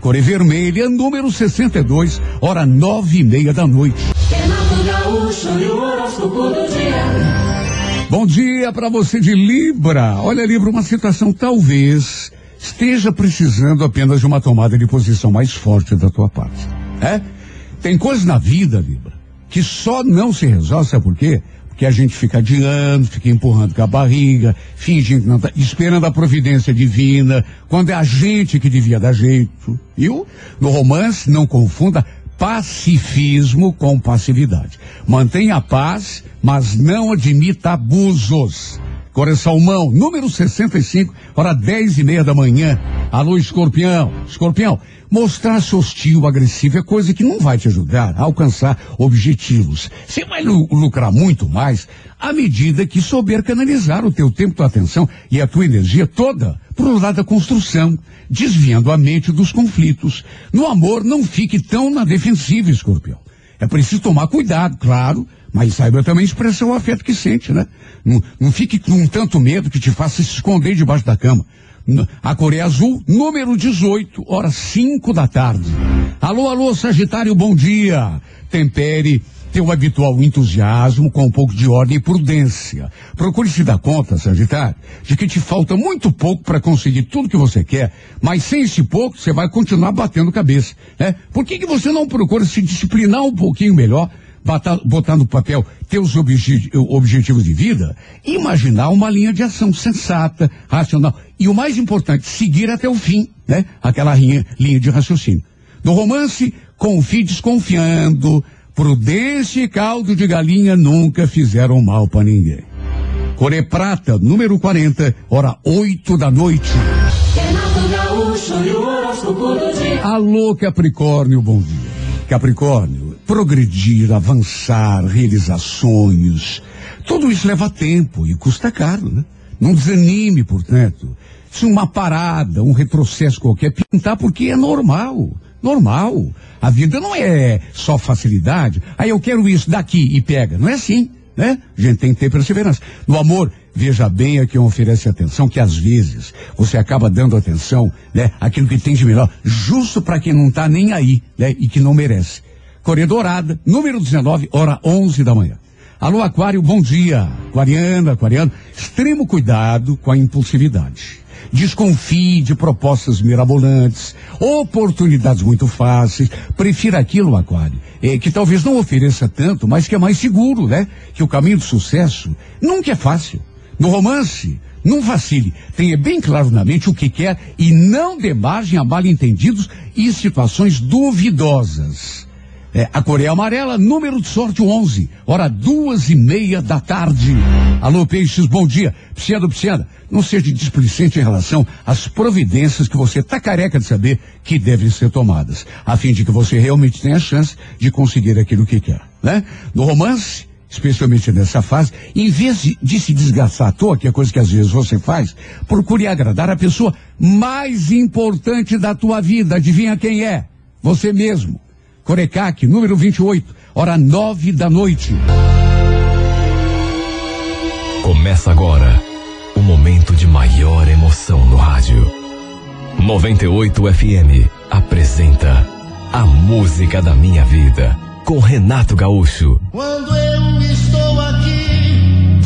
Core Vermelha, número 62, hora nove e meia da noite. Bom dia para você de Libra. Olha, Libra, uma situação talvez esteja precisando apenas de uma tomada de posição mais forte da tua parte. É? Tem coisas na vida, Libra, que só não se resolve, sabe por quê? Porque a gente fica adiando, fica empurrando com a barriga, fingindo que não tá, esperando a providência divina, quando é a gente que devia dar jeito. Viu? No romance, não confunda pacifismo com passividade. Mantenha a paz, mas não admita abusos. Agora é Salmão, número 65, hora 10 e meia da manhã. Alô, escorpião. Escorpião, mostrar-se hostil, agressivo é coisa que não vai te ajudar a alcançar objetivos. Você vai lu- lucrar muito mais à medida que souber canalizar o teu tempo, tua atenção e a tua energia toda para o lado da construção, desviando a mente dos conflitos. No amor, não fique tão na defensiva, escorpião. É preciso tomar cuidado, claro, mas saiba também expressar o afeto que sente, né? Não, não fique com tanto medo que te faça se esconder debaixo da cama. A Coreia Azul, número 18, horas 5 da tarde. Alô, alô, Sagitário, bom dia. Tempere teu habitual entusiasmo com um pouco de ordem e prudência. Procure se dar conta, Sagitário, de que te falta muito pouco para conseguir tudo que você quer, mas sem esse pouco você vai continuar batendo cabeça, né? Por que, que você não procura se disciplinar um pouquinho melhor, botar, botar no papel teus obje- objetivos de vida imaginar uma linha de ação sensata, racional e o mais importante, seguir até o fim, né? Aquela linha, linha de raciocínio. No romance, confie desconfiando. Prudência e caldo de galinha nunca fizeram mal para ninguém. Core Prata, número 40, hora 8 da noite. Gaúcho. Alô, Capricórnio, bom dia. Capricórnio, progredir, avançar, realizar sonhos. Tudo isso leva tempo e custa caro, né? Não desanime, portanto. Se uma parada, um retrocesso qualquer, pintar porque é normal. Normal. A vida não é só facilidade. Aí eu quero isso daqui e pega. Não é assim, né? A gente tem que ter perseverança. No amor, veja bem a quem oferece atenção, que às vezes você acaba dando atenção, né? Aquilo que tem de melhor, justo para quem não tá nem aí, né? E que não merece. Coreia Dourada, número 19, hora 11 da manhã. Alô, Aquário, bom dia. Aquariana, Aquariano, extremo cuidado com a impulsividade. Desconfie de propostas mirabolantes, oportunidades muito fáceis. Prefira aquilo, Aquário, eh, que talvez não ofereça tanto, mas que é mais seguro, né? Que o caminho do sucesso nunca é fácil. No romance, não vacile. Tenha bem claro na mente o que quer e não dê margem a mal-entendidos e situações duvidosas. É, a Coreia Amarela, número de sorte 11, hora duas e meia da tarde. Alô, Peixes, bom dia. Psiada, Psiada, não seja displicente em relação às providências que você está careca de saber que devem ser tomadas, a fim de que você realmente tenha chance de conseguir aquilo que quer, né? No romance, especialmente nessa fase, em vez de, de se desgastar à toa, que é coisa que às vezes você faz, procure agradar a pessoa mais importante da tua vida. Adivinha quem é? Você mesmo. Corecac, número 28, hora nove da noite. Começa agora o momento de maior emoção no rádio. 98 FM apresenta A Música da Minha Vida com Renato Gaúcho. Quando eu estou aqui,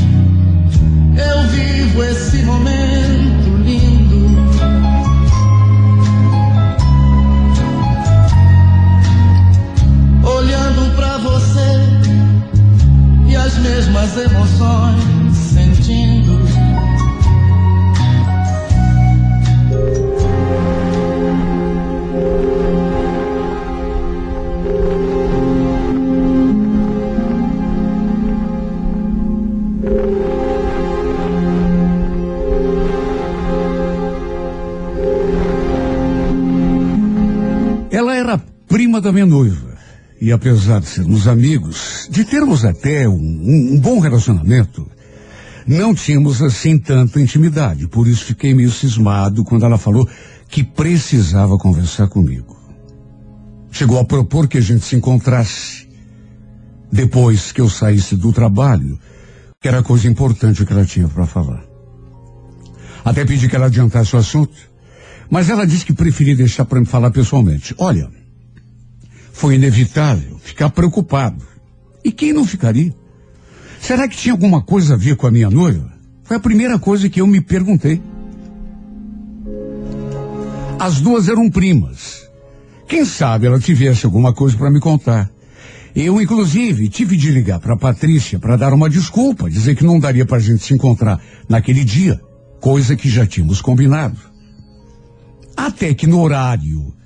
eu vivo esse momento as mesmas emoções sentindo. Ela era prima da minha noiva. E apesar de sermos amigos, de termos até um, um- um bom relacionamento, não tínhamos assim tanta intimidade. Por isso fiquei meio cismado quando ela falou que precisava conversar comigo. Chegou a propor que a gente se encontrasse depois que eu saísse do trabalho, que era coisa importante que ela tinha para falar. Até pedi que ela adiantasse o assunto, mas ela disse que preferia deixar para me falar pessoalmente. Olha, foi inevitável ficar preocupado. E quem não ficaria? Será que tinha alguma coisa a ver com a minha noiva? Foi a primeira coisa que eu me perguntei. As duas eram primas. Quem sabe ela tivesse alguma coisa para me contar. Eu, inclusive, tive de ligar para Patrícia para dar uma desculpa, dizer que não daria para a gente se encontrar naquele dia, coisa que já tínhamos combinado. Até que no horário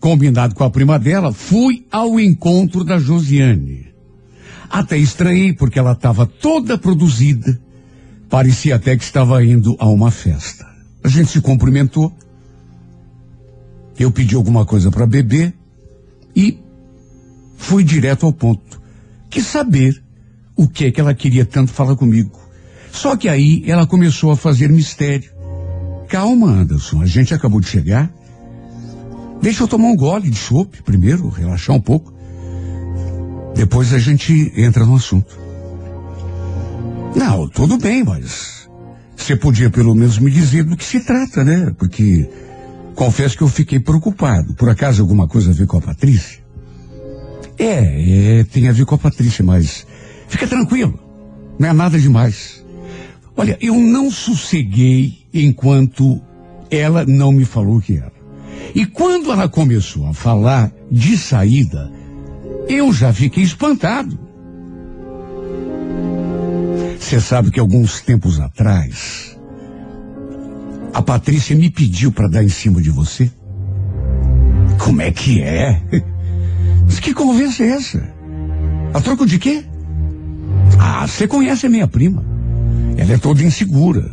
combinado com a prima dela, fui ao encontro da Josiane. Até estranhei porque ela estava toda produzida, Parecia até que estava indo a uma festa. A gente se cumprimentou. Eu pedi alguma coisa para beber e fui direto ao ponto. Quis saber o que é que ela queria tanto falar comigo. Só que aí ela começou a fazer mistério. Calma, Anderson, a gente acabou de chegar. Deixa eu tomar um gole de chopp primeiro, relaxar um pouco. Depois a gente entra no assunto. Não, tudo bem, mas você podia pelo menos me dizer do que se trata, né? Porque confesso que eu fiquei preocupado. Por acaso alguma coisa a ver com a Patrícia? É, é, tem a ver com a Patrícia, mas fica tranquilo. Não é nada demais. Olha, eu não sosseguei enquanto ela não me falou o que era. E quando ela começou a falar de saída, eu já fiquei espantado. Você sabe que alguns tempos atrás, a Patrícia me pediu para dar em cima de você? Como é que é? *laughs* Mas que conversa é essa? A troco de quê? Ah, você conhece a minha prima. Ela é toda insegura.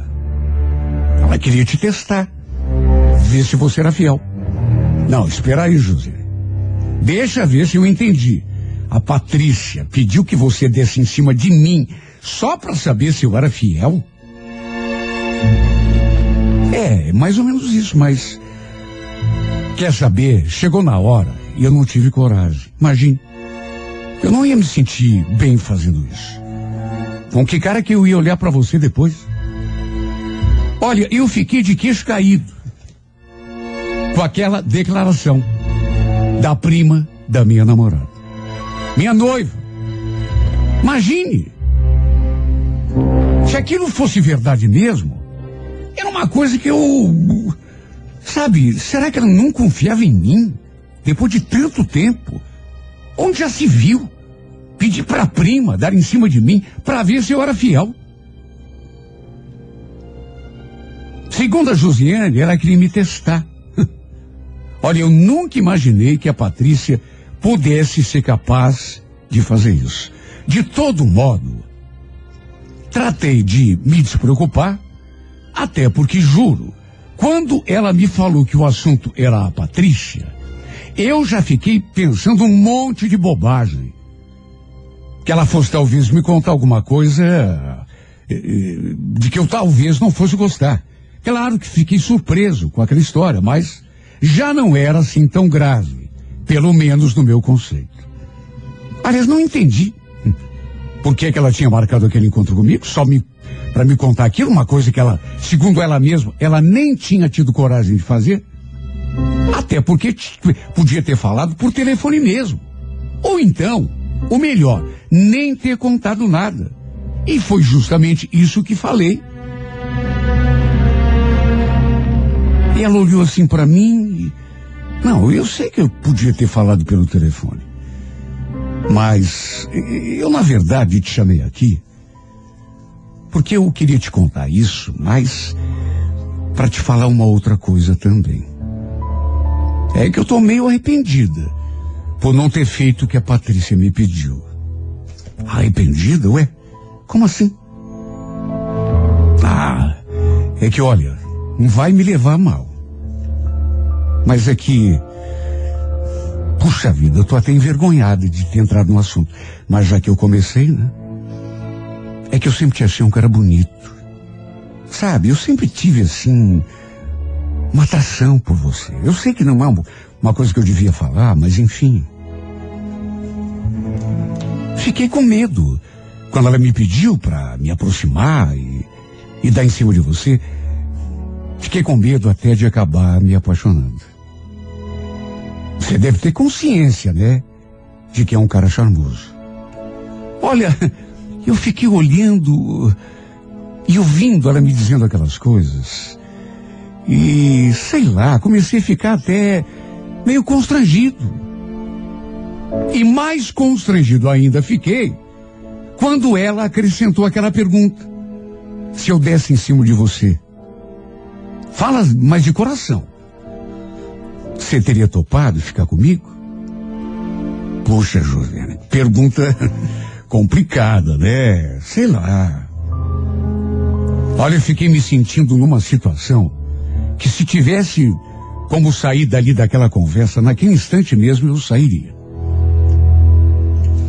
Ela queria te testar. Ver se você era fiel. Não, espera aí, José. Deixa ver se eu entendi. A Patrícia pediu que você desse em cima de mim só para saber se eu era fiel? É, mais ou menos isso, mas. Quer saber? Chegou na hora e eu não tive coragem. Imagine. Eu não ia me sentir bem fazendo isso. Com que cara que eu ia olhar para você depois? Olha, eu fiquei de queixo caído com aquela declaração da prima da minha namorada. Minha noiva. Imagine. Se aquilo fosse verdade mesmo, era uma coisa que eu. Sabe, será que ela não confiava em mim? Depois de tanto tempo? Onde já se viu? Pedir para a prima dar em cima de mim para ver se eu era fiel. Segundo a Josiane, ela queria me testar. Olha, eu nunca imaginei que a Patrícia pudesse ser capaz de fazer isso. De todo modo, tratei de me despreocupar, até porque juro, quando ela me falou que o assunto era a Patrícia, eu já fiquei pensando um monte de bobagem. Que ela fosse talvez me contar alguma coisa eh, eh, de que eu talvez não fosse gostar. Claro que fiquei surpreso com aquela história, mas já não era assim tão grave, pelo menos no meu conceito. Aliás, não entendi *laughs* por que, que ela tinha marcado aquele encontro comigo, só me para me contar aquilo, uma coisa que ela, segundo ela mesma, ela nem tinha tido coragem de fazer. Até porque podia ter falado por telefone mesmo. Ou então, o melhor, nem ter contado nada. E foi justamente isso que falei. E ela olhou assim para mim e... Não, eu sei que eu podia ter falado pelo telefone. Mas eu, na verdade, te chamei aqui porque eu queria te contar isso, mas para te falar uma outra coisa também. É que eu tô meio arrependida por não ter feito o que a Patrícia me pediu. Arrependida? Ué? Como assim? Ah, é que olha, não vai me levar mal. Mas é que. Puxa vida, eu tô até envergonhada de ter entrado no assunto. Mas já que eu comecei, né? É que eu sempre te achei um cara bonito. Sabe, eu sempre tive assim. Uma atração por você. Eu sei que não é uma coisa que eu devia falar, mas enfim. Fiquei com medo quando ela me pediu para me aproximar e, e dar em cima de você. Fiquei com medo até de acabar me apaixonando. Você deve ter consciência, né? De que é um cara charmoso. Olha, eu fiquei olhando e ouvindo ela me dizendo aquelas coisas. E, sei lá, comecei a ficar até meio constrangido. E mais constrangido ainda fiquei quando ela acrescentou aquela pergunta. Se eu desse em cima de você, fala mais de coração. Você teria topado ficar comigo? Poxa, Josiane, pergunta *laughs* complicada, né? Sei lá. Olha, eu fiquei me sentindo numa situação que se tivesse como sair dali daquela conversa, naquele instante mesmo eu sairia.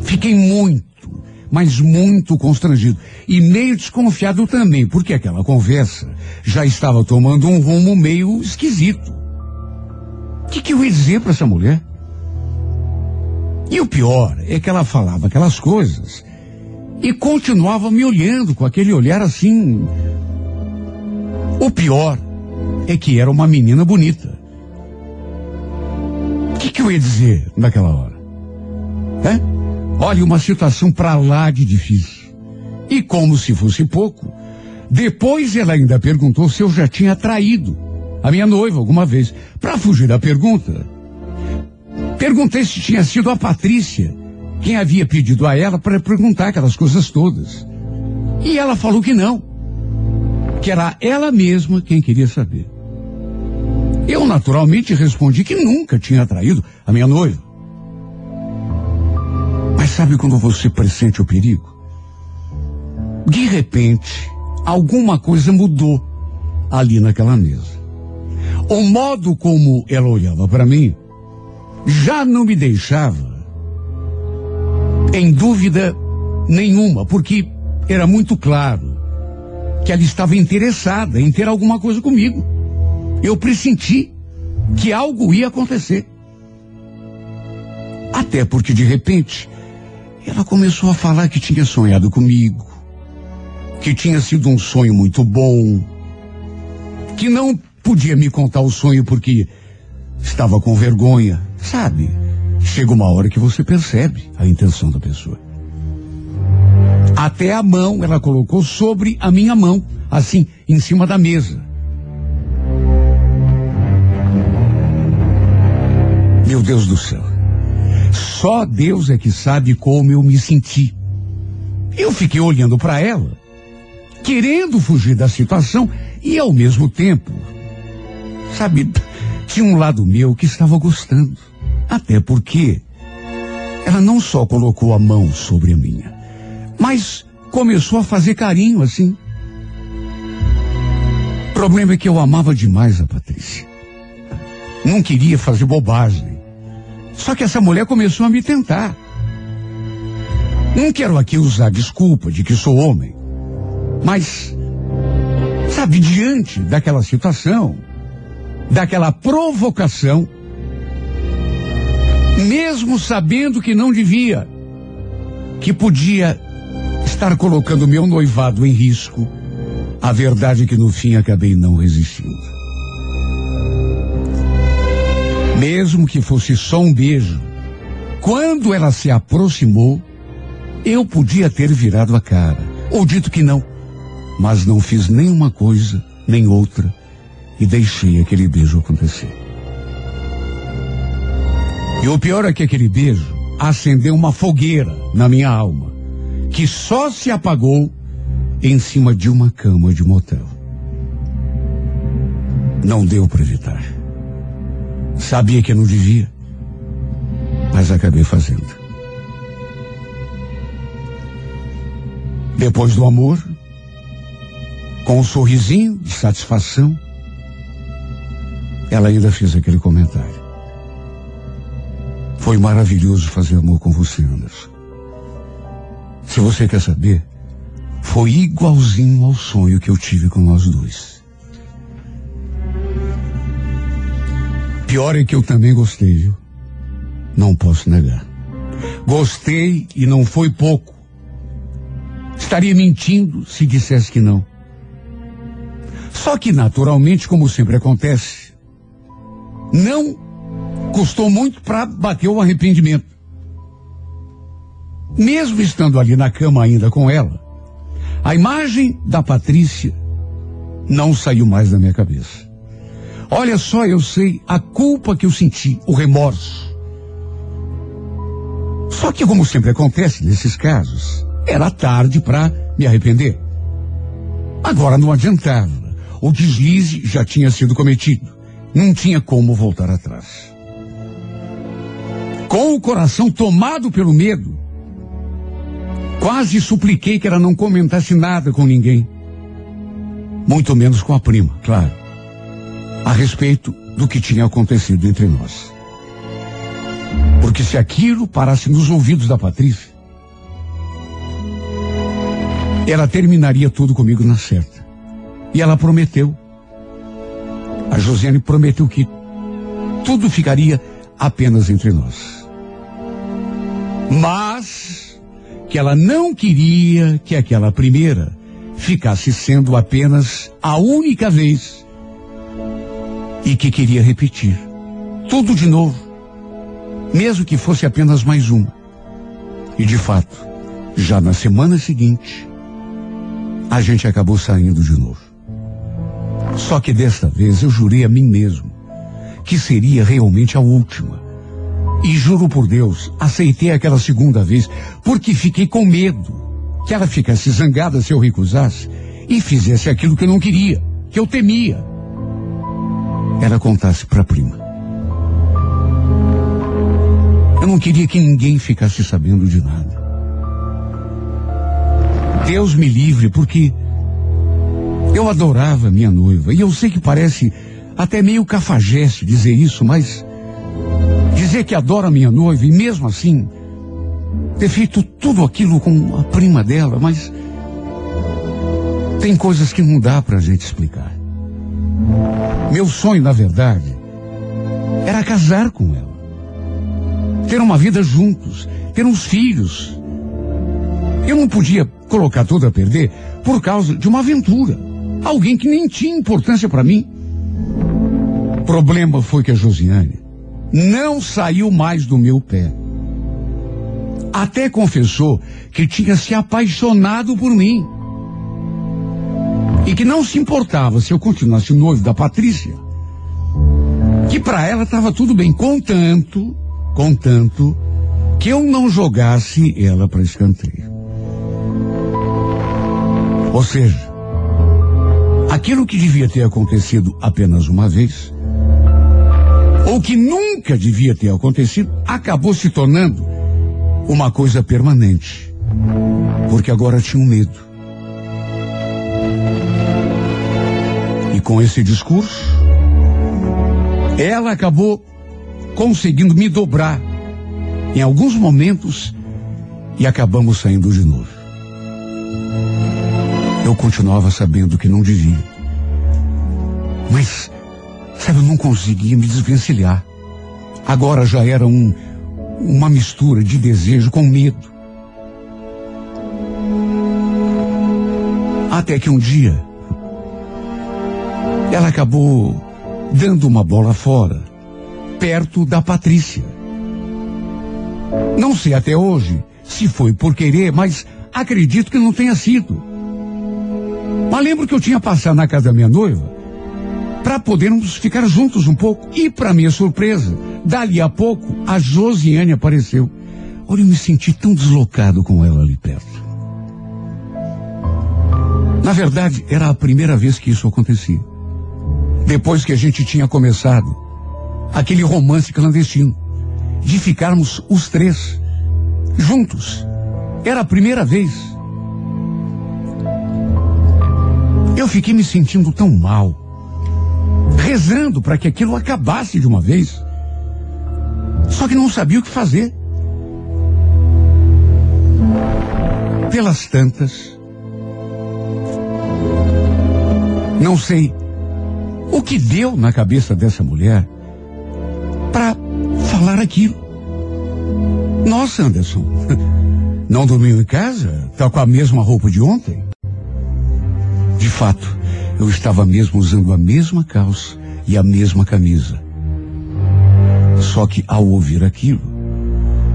Fiquei muito, mas muito constrangido e meio desconfiado também, porque aquela conversa já estava tomando um rumo meio esquisito. O que, que eu ia dizer para essa mulher? E o pior é que ela falava aquelas coisas e continuava me olhando com aquele olhar assim. O pior é que era uma menina bonita. O que, que eu ia dizer naquela hora? É? Olha, uma situação para lá de difícil. E como se fosse pouco, depois ela ainda perguntou se eu já tinha traído a minha noiva alguma vez. Para fugir da pergunta, perguntei se tinha sido a Patrícia quem havia pedido a ela para perguntar aquelas coisas todas. E ela falou que não. Que era ela mesma quem queria saber. Eu naturalmente respondi que nunca tinha traído a minha noiva. Mas sabe quando você pressente o perigo? De repente, alguma coisa mudou ali naquela mesa. O modo como ela olhava para mim já não me deixava em dúvida nenhuma, porque era muito claro que ela estava interessada em ter alguma coisa comigo. Eu pressenti que algo ia acontecer. Até porque de repente ela começou a falar que tinha sonhado comigo, que tinha sido um sonho muito bom, que não podia me contar o sonho porque estava com vergonha, sabe? Chega uma hora que você percebe a intenção da pessoa. Até a mão ela colocou sobre a minha mão, assim, em cima da mesa. Meu Deus do céu. Só Deus é que sabe como eu me senti. Eu fiquei olhando para ela, querendo fugir da situação e ao mesmo tempo, sabe, *laughs* tinha um lado meu que estava gostando. Até porque ela não só colocou a mão sobre a minha, mas começou a fazer carinho assim. O problema é que eu amava demais a Patrícia. Não queria fazer bobagem. Só que essa mulher começou a me tentar. Não quero aqui usar desculpa de que sou homem, mas, sabe, diante daquela situação, daquela provocação, mesmo sabendo que não devia, que podia estar colocando meu noivado em risco, a verdade é que no fim acabei não resistindo. Mesmo que fosse só um beijo, quando ela se aproximou, eu podia ter virado a cara, ou dito que não, mas não fiz nenhuma coisa, nem outra, e deixei aquele beijo acontecer. E o pior é que aquele beijo acendeu uma fogueira na minha alma, que só se apagou em cima de uma cama de motel. Não deu para evitar. Sabia que não devia, mas acabei fazendo. Depois do amor, com um sorrisinho de satisfação, ela ainda fez aquele comentário. Foi maravilhoso fazer amor com você, Anderson. Se você quer saber, foi igualzinho ao sonho que eu tive com nós dois. Pior é que eu também gostei, viu? Não posso negar. Gostei e não foi pouco. Estaria mentindo se dissesse que não. Só que, naturalmente, como sempre acontece, não custou muito para bater o arrependimento. Mesmo estando ali na cama ainda com ela, a imagem da Patrícia não saiu mais da minha cabeça. Olha só, eu sei a culpa que eu senti, o remorso. Só que, como sempre acontece nesses casos, era tarde para me arrepender. Agora não adiantava. O deslize já tinha sido cometido. Não tinha como voltar atrás. Com o coração tomado pelo medo, quase supliquei que ela não comentasse nada com ninguém. Muito menos com a prima, claro. A respeito do que tinha acontecido entre nós. Porque se aquilo parasse nos ouvidos da Patrícia, ela terminaria tudo comigo na certa. E ela prometeu. A Josiane prometeu que tudo ficaria apenas entre nós. Mas que ela não queria que aquela primeira ficasse sendo apenas a única vez e que queria repetir tudo de novo, mesmo que fosse apenas mais uma. E de fato, já na semana seguinte, a gente acabou saindo de novo. Só que desta vez eu jurei a mim mesmo que seria realmente a última. E juro por Deus, aceitei aquela segunda vez porque fiquei com medo que ela ficasse zangada se eu recusasse e fizesse aquilo que eu não queria, que eu temia. Ela contasse para a prima. Eu não queria que ninguém ficasse sabendo de nada. Deus me livre, porque eu adorava minha noiva. E eu sei que parece até meio cafajeste dizer isso, mas dizer que adoro a minha noiva e mesmo assim ter feito tudo aquilo com a prima dela, mas tem coisas que não dá pra gente explicar. Meu sonho, na verdade, era casar com ela. Ter uma vida juntos, ter uns filhos. Eu não podia colocar tudo a perder por causa de uma aventura. Alguém que nem tinha importância para mim. O problema foi que a Josiane não saiu mais do meu pé. Até confessou que tinha se apaixonado por mim. E que não se importava se eu continuasse noivo da Patrícia. Que para ela estava tudo bem, contanto, contanto, que eu não jogasse ela para escanteio. Ou seja, aquilo que devia ter acontecido apenas uma vez, ou que nunca devia ter acontecido, acabou se tornando uma coisa permanente. Porque agora tinha um medo. Com esse discurso, ela acabou conseguindo me dobrar em alguns momentos e acabamos saindo de novo. Eu continuava sabendo que não devia. Mas, sabe, eu não conseguia me desvencilhar. Agora já era um, uma mistura de desejo com medo. Até que um dia, ela acabou dando uma bola fora, perto da Patrícia. Não sei até hoje se foi por querer, mas acredito que não tenha sido. Mas lembro que eu tinha passado na casa da minha noiva para podermos ficar juntos um pouco. E, para minha surpresa, dali a pouco, a Josiane apareceu. Olha, eu me senti tão deslocado com ela ali perto. Na verdade, era a primeira vez que isso acontecia. Depois que a gente tinha começado aquele romance clandestino, de ficarmos os três juntos. Era a primeira vez. Eu fiquei me sentindo tão mal, rezando para que aquilo acabasse de uma vez. Só que não sabia o que fazer. Pelas tantas, não sei o que deu na cabeça dessa mulher para falar aquilo. Nossa, Anderson, *laughs* não dormiu em casa? Tá com a mesma roupa de ontem? De fato, eu estava mesmo usando a mesma calça e a mesma camisa. Só que ao ouvir aquilo,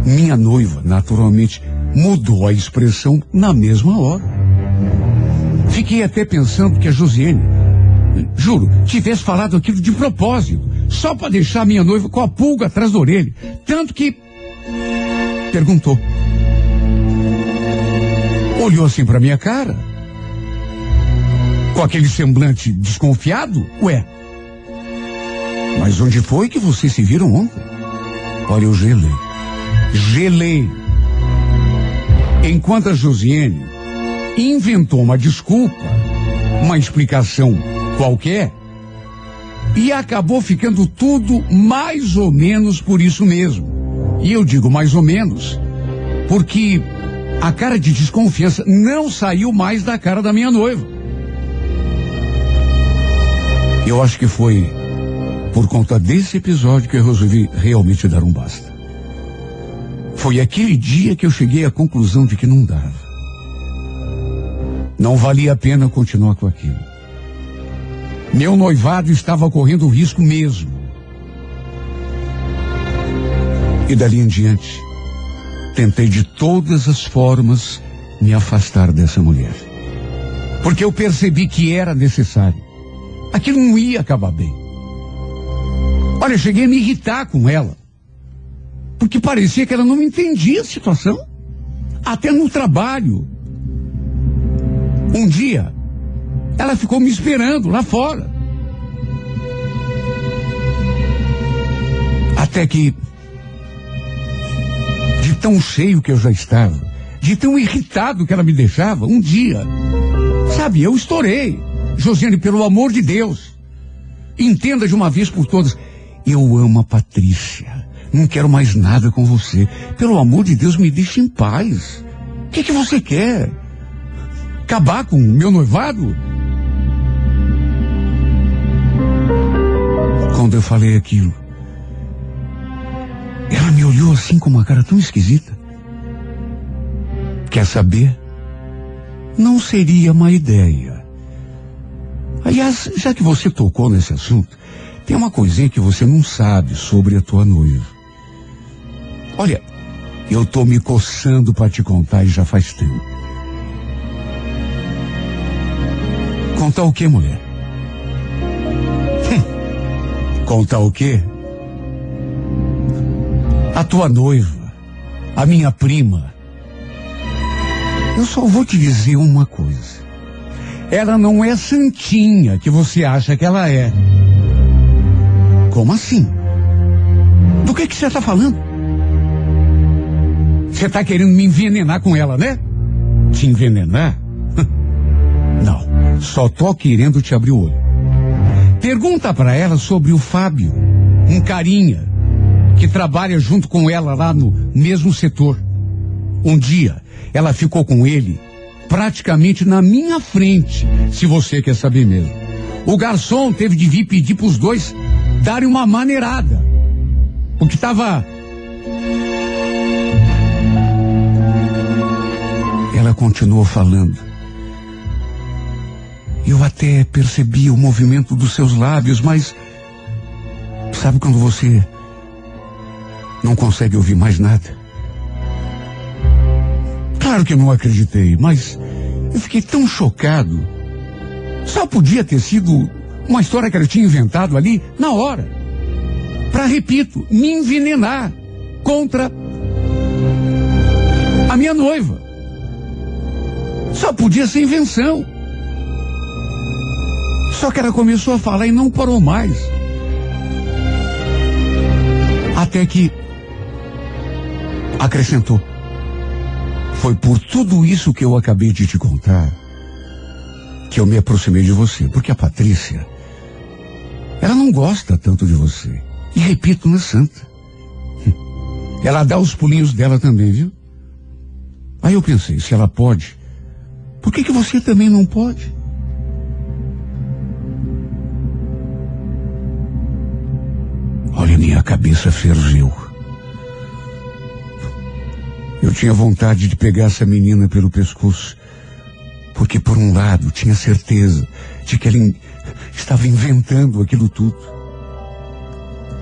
minha noiva naturalmente mudou a expressão na mesma hora. Fiquei até pensando que a Josiane, juro, tivesse falado aquilo de propósito, só para deixar minha noiva com a pulga atrás da orelha. Tanto que perguntou. Olhou assim para minha cara, com aquele semblante desconfiado. Ué, mas onde foi que vocês se viram ontem? Olha, eu gelei. Gelei. Enquanto a Josiane inventou uma desculpa uma explicação qualquer e acabou ficando tudo mais ou menos por isso mesmo. E eu digo mais ou menos porque a cara de desconfiança não saiu mais da cara da minha noiva. Eu acho que foi por conta desse episódio que eu resolvi realmente dar um basta. Foi aquele dia que eu cheguei à conclusão de que não dava. Não valia a pena continuar com aquilo. Meu noivado estava correndo risco mesmo. E dali em diante, tentei de todas as formas me afastar dessa mulher. Porque eu percebi que era necessário. Aquilo não ia acabar bem. Olha, cheguei a me irritar com ela. Porque parecia que ela não entendia a situação. Até no trabalho. Um dia, ela ficou me esperando lá fora. Até que, de tão cheio que eu já estava, de tão irritado que ela me deixava, um dia, sabe, eu estourei. Josiane, pelo amor de Deus, entenda de uma vez por todas, eu amo a Patrícia. Não quero mais nada com você. Pelo amor de Deus, me deixe em paz. O que, que você quer? Acabar com o meu noivado? Quando eu falei aquilo, ela me olhou assim com uma cara tão esquisita. Quer saber? Não seria uma ideia. Aliás, já que você tocou nesse assunto, tem uma coisinha que você não sabe sobre a tua noiva. Olha, eu tô me coçando para te contar e já faz tempo. Contar o que, mulher? Contar o quê? A tua noiva, a minha prima. Eu só vou te dizer uma coisa. Ela não é santinha que você acha que ela é. Como assim? Do que que você está falando? Você está querendo me envenenar com ela, né? Te envenenar? *laughs* Não, só tô querendo te abrir o olho. Pergunta para ela sobre o Fábio, um carinha que trabalha junto com ela lá no mesmo setor. Um dia, ela ficou com ele praticamente na minha frente, se você quer saber mesmo. O garçom teve de vir pedir para os dois darem uma maneirada. Porque estava. Ela continuou falando. Eu até percebi o movimento dos seus lábios, mas. Sabe quando você não consegue ouvir mais nada? Claro que eu não acreditei, mas eu fiquei tão chocado. Só podia ter sido uma história que ela tinha inventado ali na hora. Para, repito, me envenenar contra a minha noiva. Só podia ser invenção. Só que ela começou a falar e não parou mais. Até que acrescentou. Foi por tudo isso que eu acabei de te contar que eu me aproximei de você, porque a Patrícia, ela não gosta tanto de você. E repito, não é santa. *laughs* Ela dá os pulinhos dela também, viu? Aí eu pensei, se ela pode, por que que você também não pode? Minha cabeça ferveu. Eu tinha vontade de pegar essa menina pelo pescoço, porque por um lado tinha certeza de que ela in... estava inventando aquilo tudo.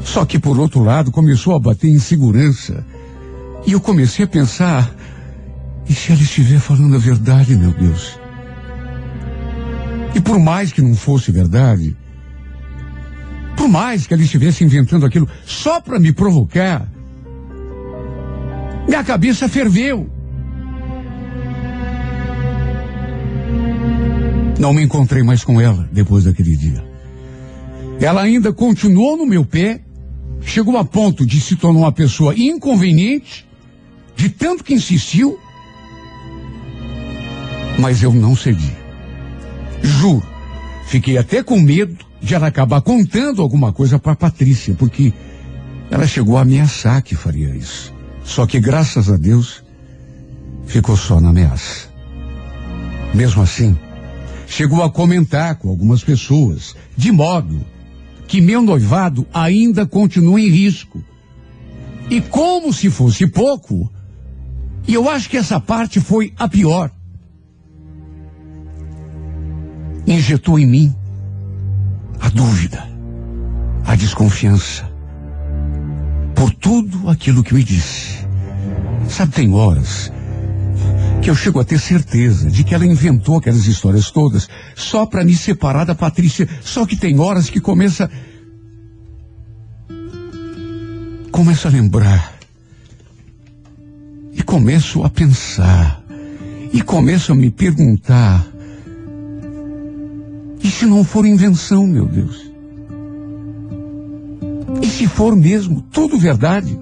Só que por outro lado começou a bater insegurança. E eu comecei a pensar, e se ela estiver falando a verdade, meu Deus? E por mais que não fosse verdade, por mais que ela estivesse inventando aquilo só para me provocar, minha cabeça ferveu. Não me encontrei mais com ela depois daquele dia. Ela ainda continuou no meu pé, chegou a ponto de se tornar uma pessoa inconveniente, de tanto que insistiu, mas eu não cedi. Juro. Fiquei até com medo de ela acabar contando alguma coisa para Patrícia, porque ela chegou a ameaçar que faria isso. Só que graças a Deus ficou só na ameaça. Mesmo assim, chegou a comentar com algumas pessoas, de modo que meu noivado ainda continua em risco. E como se fosse pouco, e eu acho que essa parte foi a pior. Injetou em mim a dúvida, a desconfiança, por tudo aquilo que me disse. Sabe, tem horas que eu chego a ter certeza de que ela inventou aquelas histórias todas só para me separar da Patrícia. Só que tem horas que começa. Começa a lembrar. E começo a pensar. E começo a me perguntar. E se não for invenção, meu Deus? E se for mesmo tudo verdade?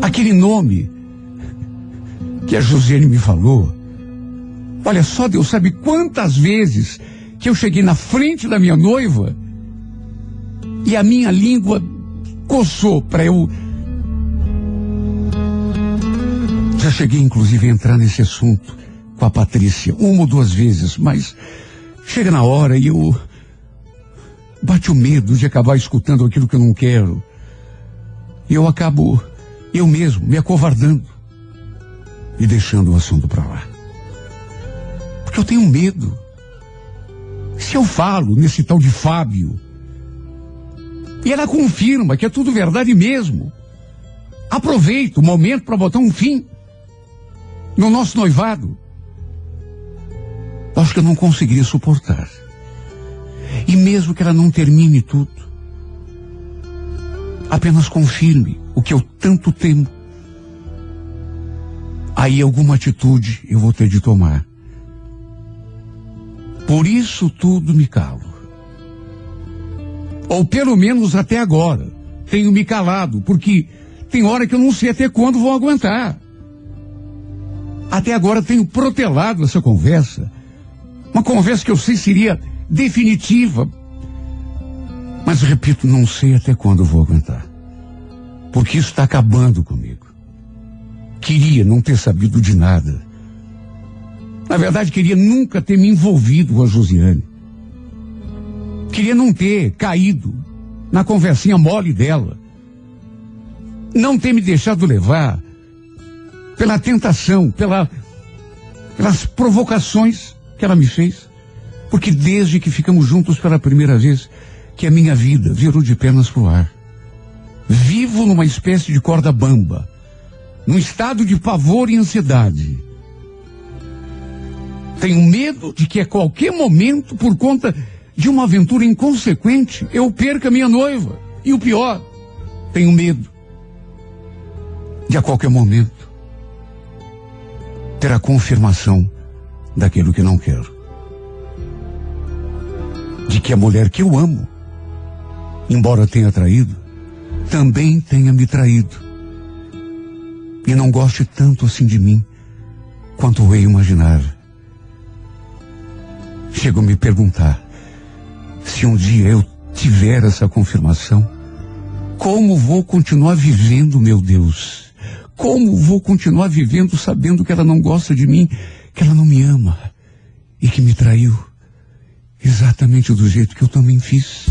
Aquele nome que a Josiane me falou. Olha só, Deus sabe quantas vezes que eu cheguei na frente da minha noiva e a minha língua coçou para eu. Já cheguei, inclusive, a entrar nesse assunto com a Patrícia uma ou duas vezes, mas chega na hora e eu. Bate o medo de acabar escutando aquilo que eu não quero. E eu acabo eu mesmo me acovardando e deixando o assunto para lá. Porque eu tenho medo. Se eu falo nesse tal de Fábio, e ela confirma que é tudo verdade mesmo, aproveito o momento para botar um fim no nosso noivado. Acho que eu não conseguiria suportar. E mesmo que ela não termine tudo, apenas confirme o que eu tanto temo. Aí alguma atitude eu vou ter de tomar. Por isso tudo me calo. Ou pelo menos até agora tenho me calado, porque tem hora que eu não sei até quando vou aguentar. Até agora tenho protelado essa conversa. Uma conversa que eu sei seria definitiva. Mas repito, não sei até quando vou aguentar porque isso está acabando comigo. Queria não ter sabido de nada. Na verdade, queria nunca ter me envolvido com a Josiane. Queria não ter caído na conversinha mole dela. Não ter me deixado levar pela tentação, pela, pelas provocações que ela me fez. Porque desde que ficamos juntos pela primeira vez, que a minha vida virou de pernas pro ar. Vivo numa espécie de corda bamba, num estado de pavor e ansiedade. Tenho medo de que a qualquer momento, por conta de uma aventura inconsequente, eu perca minha noiva. E o pior, tenho medo de a qualquer momento ter a confirmação daquilo que não quero. De que a mulher que eu amo, embora tenha traído, também tenha me traído. E não goste tanto assim de mim quanto eu imaginar. Chego a me perguntar se um dia eu tiver essa confirmação, como vou continuar vivendo, meu Deus? Como vou continuar vivendo sabendo que ela não gosta de mim, que ela não me ama e que me traiu exatamente do jeito que eu também fiz?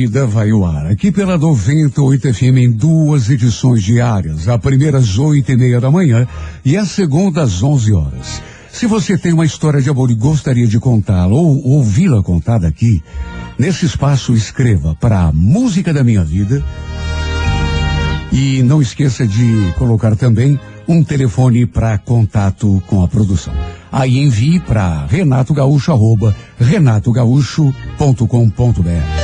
Vida vai ao ar aqui pela 98 FM em duas edições diárias. A primeira às oito e meia da manhã e a segunda às onze horas. Se você tem uma história de amor e gostaria de contá-la ou ouvi-la contada aqui, nesse espaço escreva para música da minha vida. E não esqueça de colocar também um telefone para contato com a produção. Aí envie para Renato Gaúcho, arroba renatogaúcho.com.br.